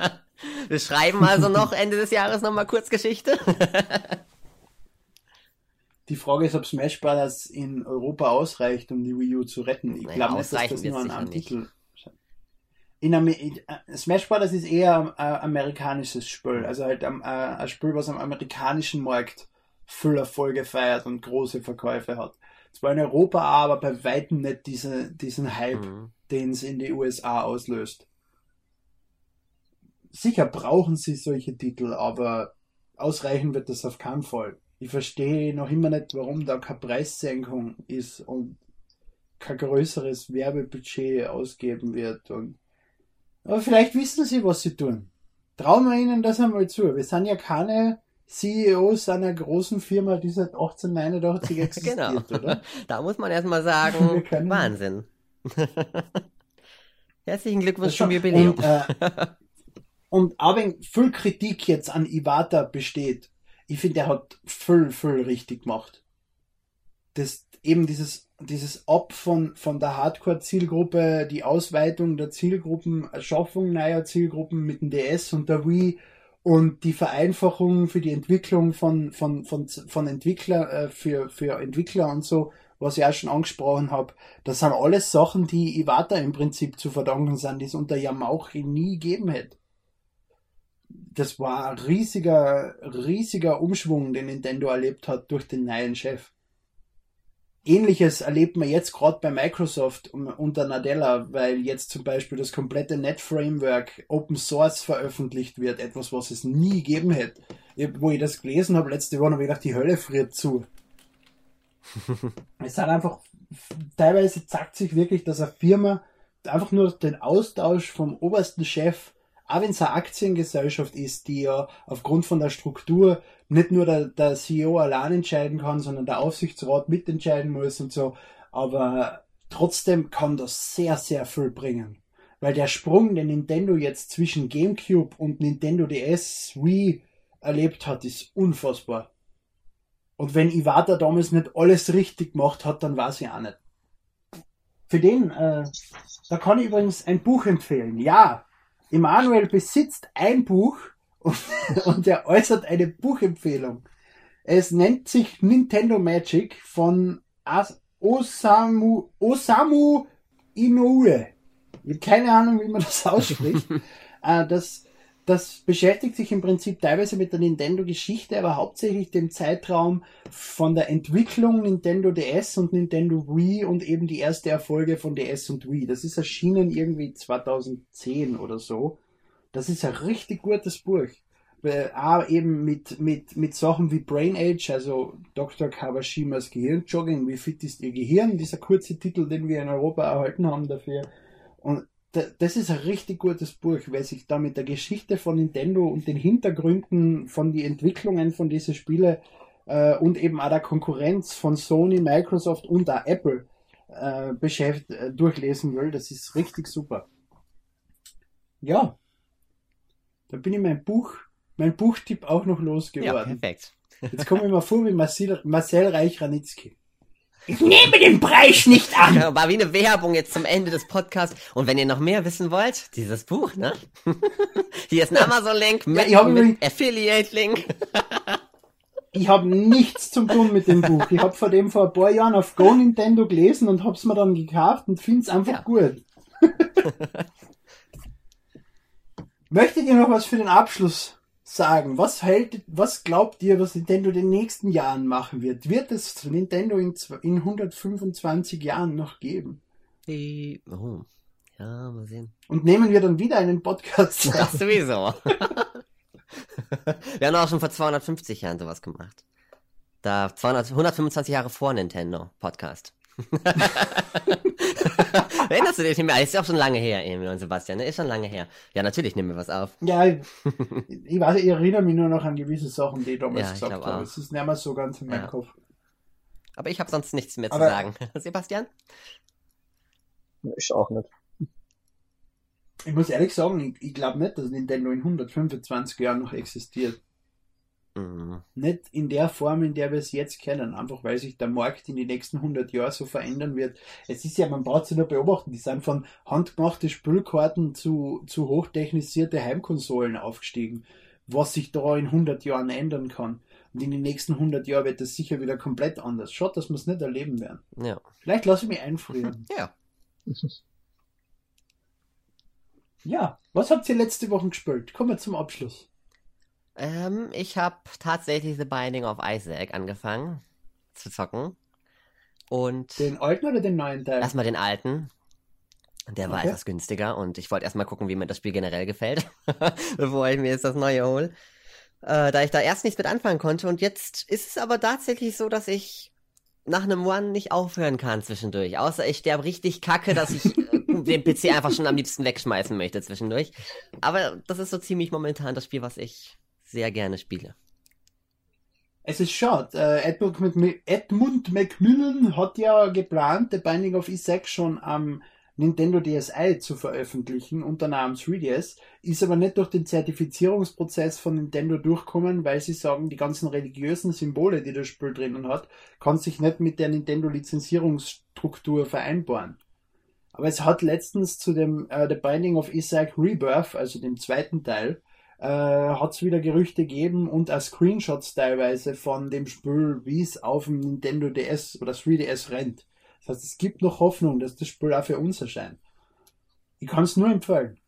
wir schreiben also noch Ende des Jahres nochmal kurz Geschichte. Die Frage ist, ob Smash Bros. in Europa ausreicht, um die Wii U zu retten. Ich glaube nicht, dass das nur an einem Titel. In Amer äh, Smash Bros. ist eher ein amerikanisches Spiel. Also halt ein, ein Spiel, was am amerikanischen Markt viel Erfolge feiert und große Verkäufe hat. Zwar in Europa, aber bei weitem nicht diese, diesen Hype, mhm. den es in die USA auslöst. Sicher brauchen sie solche Titel, aber ausreichen wird das auf keinen Fall ich verstehe noch immer nicht, warum da keine Preissenkung ist und kein größeres Werbebudget ausgeben wird. Und, aber vielleicht wissen sie, was sie tun. Trauen wir ihnen das einmal zu. Wir sind ja keine CEOs einer großen Firma, die seit 1889 existiert, genau. oder? Da muss man erstmal sagen, Wahnsinn. Herzlichen Glückwunsch zum Jubiläum. Und, äh, und auch wenn viel Kritik jetzt an Iwata besteht, ich finde, er hat viel, viel richtig gemacht. Das, eben dieses, dieses Ab von, von der Hardcore-Zielgruppe, die Ausweitung der Zielgruppen, Erschaffung neuer Zielgruppen mit dem DS und der Wii und die Vereinfachung für die Entwicklung von, von, von, von Entwickler, äh, für, für Entwickler und so, was ich auch schon angesprochen habe, das sind alles Sachen, die Iwata im Prinzip zu verdanken sind, die es unter Yamauchi nie gegeben hätte das war ein riesiger, riesiger Umschwung, den Nintendo erlebt hat durch den neuen Chef. Ähnliches erlebt man jetzt gerade bei Microsoft unter Nadella, weil jetzt zum Beispiel das komplette Net-Framework Open Source veröffentlicht wird, etwas, was es nie gegeben hätte. Wo ich das gelesen habe letzte Woche, habe ich gedacht, die Hölle friert zu. es hat einfach, teilweise zeigt sich wirklich, dass eine Firma einfach nur den Austausch vom obersten Chef auch wenn es eine Aktiengesellschaft ist, die ja aufgrund von der Struktur nicht nur der, der CEO allein entscheiden kann, sondern der Aufsichtsrat mitentscheiden muss und so, aber trotzdem kann das sehr, sehr viel bringen. Weil der Sprung, den Nintendo jetzt zwischen GameCube und Nintendo DS Wii erlebt hat, ist unfassbar. Und wenn Iwata damals nicht alles richtig gemacht hat, dann weiß ich auch nicht. Für den, äh, da kann ich übrigens ein Buch empfehlen. Ja, Emanuel besitzt ein Buch und, und er äußert eine Buchempfehlung. Es nennt sich Nintendo Magic von As Osamu, Osamu Inoue. Ich habe keine Ahnung, wie man das ausspricht. äh, das, das beschäftigt sich im Prinzip teilweise mit der Nintendo-Geschichte, aber hauptsächlich dem Zeitraum von der Entwicklung Nintendo DS und Nintendo Wii und eben die erste Erfolge von DS und Wii. Das ist erschienen irgendwie 2010 oder so. Das ist ein richtig gutes Buch. Äh, auch eben mit, mit, mit Sachen wie Brain Age, also Dr. Kawashimas Gehirnjogging, wie fit ist Ihr Gehirn, dieser kurze Titel, den wir in Europa erhalten haben dafür. Und das ist ein richtig gutes Buch, weil sich da mit der Geschichte von Nintendo und den Hintergründen von den Entwicklungen von diesen Spiele äh, und eben auch der Konkurrenz von Sony, Microsoft und auch Apple äh, beschäftigt, äh, durchlesen will. Das ist richtig super. Ja, da bin ich mein Buch, mein Buchtipp auch noch losgeworden. Ja, perfekt. Jetzt komme ich mir vor wie Marcel, Marcel Reich-Ranitzky. Ich nehme den Preis nicht an. War wie eine Werbung jetzt zum Ende des Podcasts. Und wenn ihr noch mehr wissen wollt, dieses Buch, ne? Hier ist ein Amazon-Link mit, ja, mit Affiliate-Link. ich habe nichts zum tun mit dem Buch. Ich habe vor dem vor ein paar Jahren auf Go Nintendo gelesen und hab's mir dann gekauft und find's einfach ja. gut. Möchtet ihr noch was für den Abschluss sagen? Was hält, was glaubt ihr, was Nintendo in den nächsten Jahren machen wird? Wird es Nintendo in, in 125 Jahren noch geben? Die, oh. Ja, mal sehen. Und nehmen wir dann wieder einen Podcast? Das sowieso. wir haben auch schon vor 250 Jahren sowas gemacht. Da 200, 125 Jahre vor Nintendo Podcast. Erinnerst du dich nicht mehr? Ist ja auch schon lange her, Emil und Sebastian. Ne? Ist schon lange her. Ja, natürlich nehmen wir was auf. Ja, ich, ich weiß, ich erinnere mich nur noch an gewisse Sachen, die ich damals ja, gesagt habe. Es ist nicht mehr so ganz in meinem ja. Kopf. Aber ich habe sonst nichts mehr Aber, zu sagen. Sebastian? Ich auch nicht. Ich muss ehrlich sagen, ich, ich glaube nicht, dass Nintendo in 125 Jahren noch existiert. Mhm. Nicht in der Form, in der wir es jetzt kennen, einfach weil sich der Markt in den nächsten 100 Jahren so verändern wird. Es ist ja, man braucht sich nur beobachten, die sind von handgemachte Spülkarten zu, zu hochtechnisierte Heimkonsolen aufgestiegen, was sich da in 100 Jahren ändern kann. Und in den nächsten 100 Jahren wird das sicher wieder komplett anders. Schaut, dass wir es nicht erleben werden. Ja. Vielleicht lasse ich mich einfrieren. ja. Ja, was habt ihr letzte Woche gespielt? Kommen wir zum Abschluss. Ähm, ich habe tatsächlich The Binding of Isaac angefangen zu zocken. Und. Den alten oder den neuen Teil? Erstmal den alten. Der war okay. etwas günstiger und ich wollte erstmal gucken, wie mir das Spiel generell gefällt, bevor ich mir jetzt das neue hole. Äh, da ich da erst nichts mit anfangen konnte und jetzt ist es aber tatsächlich so, dass ich nach einem One nicht aufhören kann zwischendurch. Außer ich sterbe richtig kacke, dass ich äh, den PC einfach schon am liebsten wegschmeißen möchte zwischendurch. Aber das ist so ziemlich momentan das Spiel, was ich sehr gerne spiele. Es ist schade. Äh, Edmund, Edmund Macmillan hat ja geplant, The Binding of Isaac schon am Nintendo DSi zu veröffentlichen unter Namen 3DS, ist aber nicht durch den Zertifizierungsprozess von Nintendo durchkommen, weil sie sagen, die ganzen religiösen Symbole, die das Spiel drinnen hat, kann sich nicht mit der Nintendo Lizenzierungsstruktur vereinbaren. Aber es hat letztens zu dem uh, The Binding of Isaac Rebirth, also dem zweiten Teil, äh, hat es wieder Gerüchte gegeben und auch Screenshots teilweise von dem Spiel, wie es auf dem Nintendo DS oder 3DS rennt. Das heißt, es gibt noch Hoffnung, dass das Spiel auch für uns erscheint. Ich kann es nur empfehlen.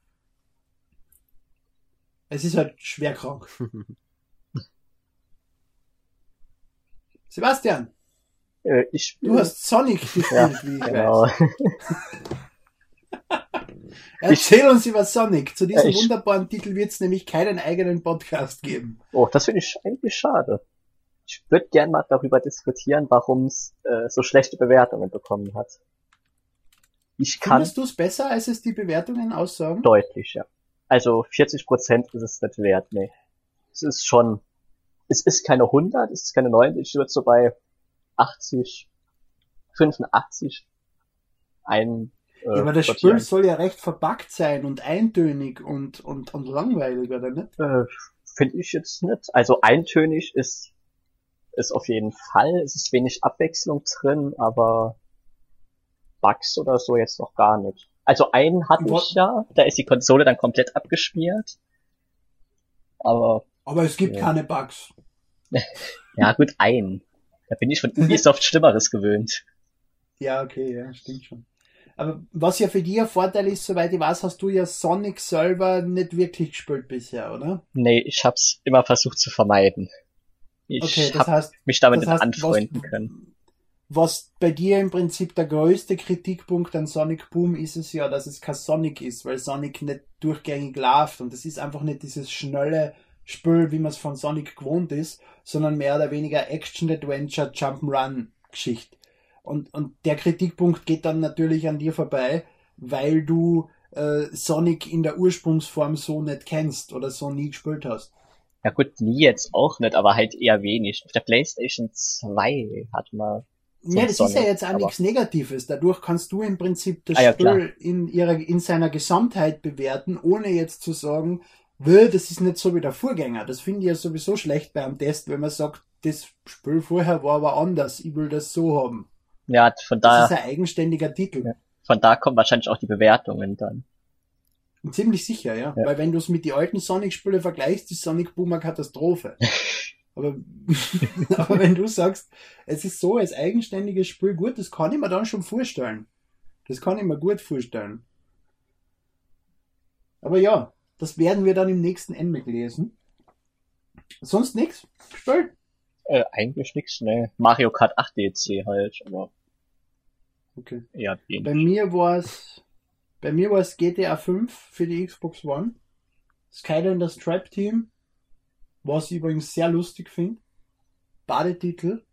Es ist halt schwer krank. Sebastian! Äh, ich, du hast Sonic gespielt, ja, wie ich genau. weiß. Erzähl uns über Sonic. Zu diesem ja, wunderbaren Titel wird es nämlich keinen eigenen Podcast geben. Oh, das finde ich eigentlich schade. Ich würde gern mal darüber diskutieren, warum es äh, so schlechte Bewertungen bekommen hat. Ich kann. Findest du es besser, als es die Bewertungen aussagen? Deutlich, ja. Also 40 Prozent ist es nicht wert, nee. Es ist schon, es ist keine 100, es ist keine 90, ich würde so bei 80, 85 ein äh, ja, aber das Spiel soll ja recht verpackt sein und eintönig und, und, und langweilig, oder nicht? Äh, Finde ich jetzt nicht. Also eintönig ist, ist auf jeden Fall. Es ist wenig Abwechslung drin, aber Bugs oder so jetzt noch gar nicht. Also einen hatte Wo- ich ja, da ist die Konsole dann komplett abgeschmiert. Aber Aber es gibt Ja. keine Bugs. ja gut, einen. Da bin ich von Ubisoft Schlimmeres gewöhnt. Ja, okay, ja, stimmt schon. Aber was ja für dich ein Vorteil ist, soweit ich weiß, hast du ja Sonic selber nicht wirklich gespielt bisher, oder? Nee, ich hab's immer versucht zu vermeiden. Ich Okay, das hab heißt, mich damit das nicht heißt, anfreunden was, können. Was bei dir im Prinzip der größte Kritikpunkt an Sonic Boom ist es ja, dass es kein Sonic ist, weil Sonic nicht durchgängig läuft und es ist einfach nicht dieses schnelle Spiel, wie man es von Sonic gewohnt ist, sondern mehr oder weniger Action-Adventure, Jump'n'Run-Geschichte. Und, und der Kritikpunkt geht dann natürlich an dir vorbei, weil du äh, Sonic in der Ursprungsform so nicht kennst oder so nie gespielt hast. Ja gut, nie jetzt auch nicht, aber halt eher wenig. Auf der Playstation 2 hat man Ja, das ist ja Sonic, jetzt auch aber- nichts Negatives. Dadurch kannst du im Prinzip das Ah, ja, Spiel in ihrer, in seiner Gesamtheit bewerten, ohne jetzt zu sagen, "Wö, das ist nicht so wie der Vorgänger. Das finde ich ja sowieso schlecht beim Test, wenn man sagt, das Spiel vorher war aber anders, ich will das so haben. Ja, von Das da, ist ein eigenständiger Titel. Ja. von da kommen wahrscheinlich auch die Bewertungen dann. Ziemlich sicher, ja. Ja. Weil wenn du es mit den alten Sonic-Spielen vergleichst, ist Sonic Boom eine Katastrophe. aber, aber wenn du sagst, es ist so als eigenständiges Spiel gut, das kann ich mir dann schon vorstellen. Das kann ich mir gut vorstellen. Aber ja, das werden wir dann im nächsten NMAC lesen. Sonst nichts? Gespielt? Äh, eigentlich nix, ne. Mario Kart 8 DLC halt, aber Okay. wenig. Bei mir war es, bei mir war es GTA 5 für die Xbox One. Skylanders Trap Team, was ich übrigens sehr lustig finde. Badetitel.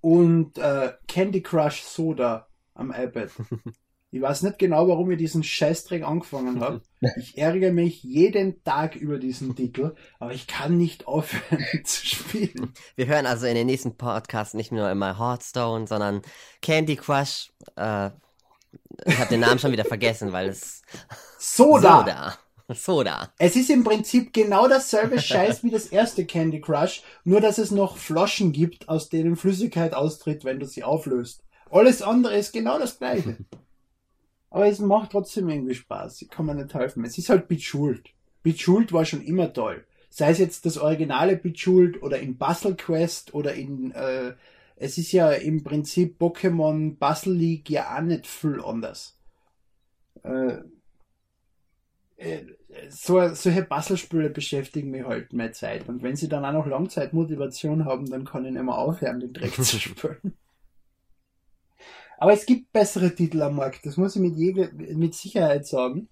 Und äh, Candy Crush Soda am iPad. Ich weiß nicht genau, warum ich diesen Scheißdreck angefangen habe. Ich ärgere mich jeden Tag über diesen Titel, aber ich kann nicht aufhören zu spielen. Wir hören also in den nächsten Podcasts nicht nur immer Hearthstone, sondern Candy Crush. Äh, ich habe den Namen schon wieder vergessen, weil es Soda! Soda. Soda. Es ist im Prinzip genau dasselbe Scheiß wie das erste Candy Crush, nur dass es noch Flaschen gibt, aus denen Flüssigkeit austritt, wenn du sie auflöst. Alles andere ist genau das gleiche. Aber es macht trotzdem irgendwie Spaß. Ich kann mir nicht helfen. Es ist halt Bejeweled. Bejeweled war schon immer toll. Sei es jetzt das originale Bejeweled oder in Puzzle Quest oder in, äh, es ist ja im Prinzip Pokémon Puzzle League ja auch nicht viel anders. Äh, äh, so, solche Puzzlespiele beschäftigen mich halt mehr Zeit. Und wenn sie dann auch noch Langzeitmotivation haben, dann kann ich nicht mehr aufhören, den Dreck zu spielen. Aber es gibt bessere Titel am Markt, das muss ich mit, jede, mit Sicherheit sagen.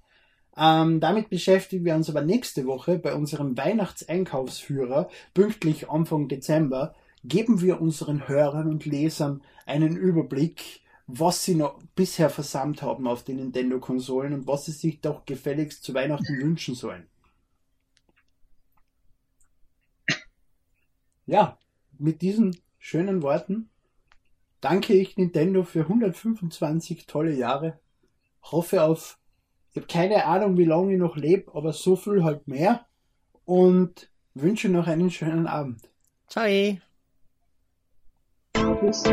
Ähm, damit beschäftigen wir uns aber nächste Woche bei unserem Weihnachtseinkaufsführer, pünktlich Anfang Dezember, geben wir unseren Hörern und Lesern einen Überblick, was sie noch bisher versammelt haben auf den Nintendo-Konsolen und was sie sich doch gefälligst zu Weihnachten wünschen sollen. Ja, mit diesen schönen Worten danke ich Nintendo für 125 tolle Jahre. Hoffe auf, ich habe keine Ahnung, wie lange ich noch lebe, aber so viel halt mehr und wünsche noch einen schönen Abend. Ciao. Tschüss.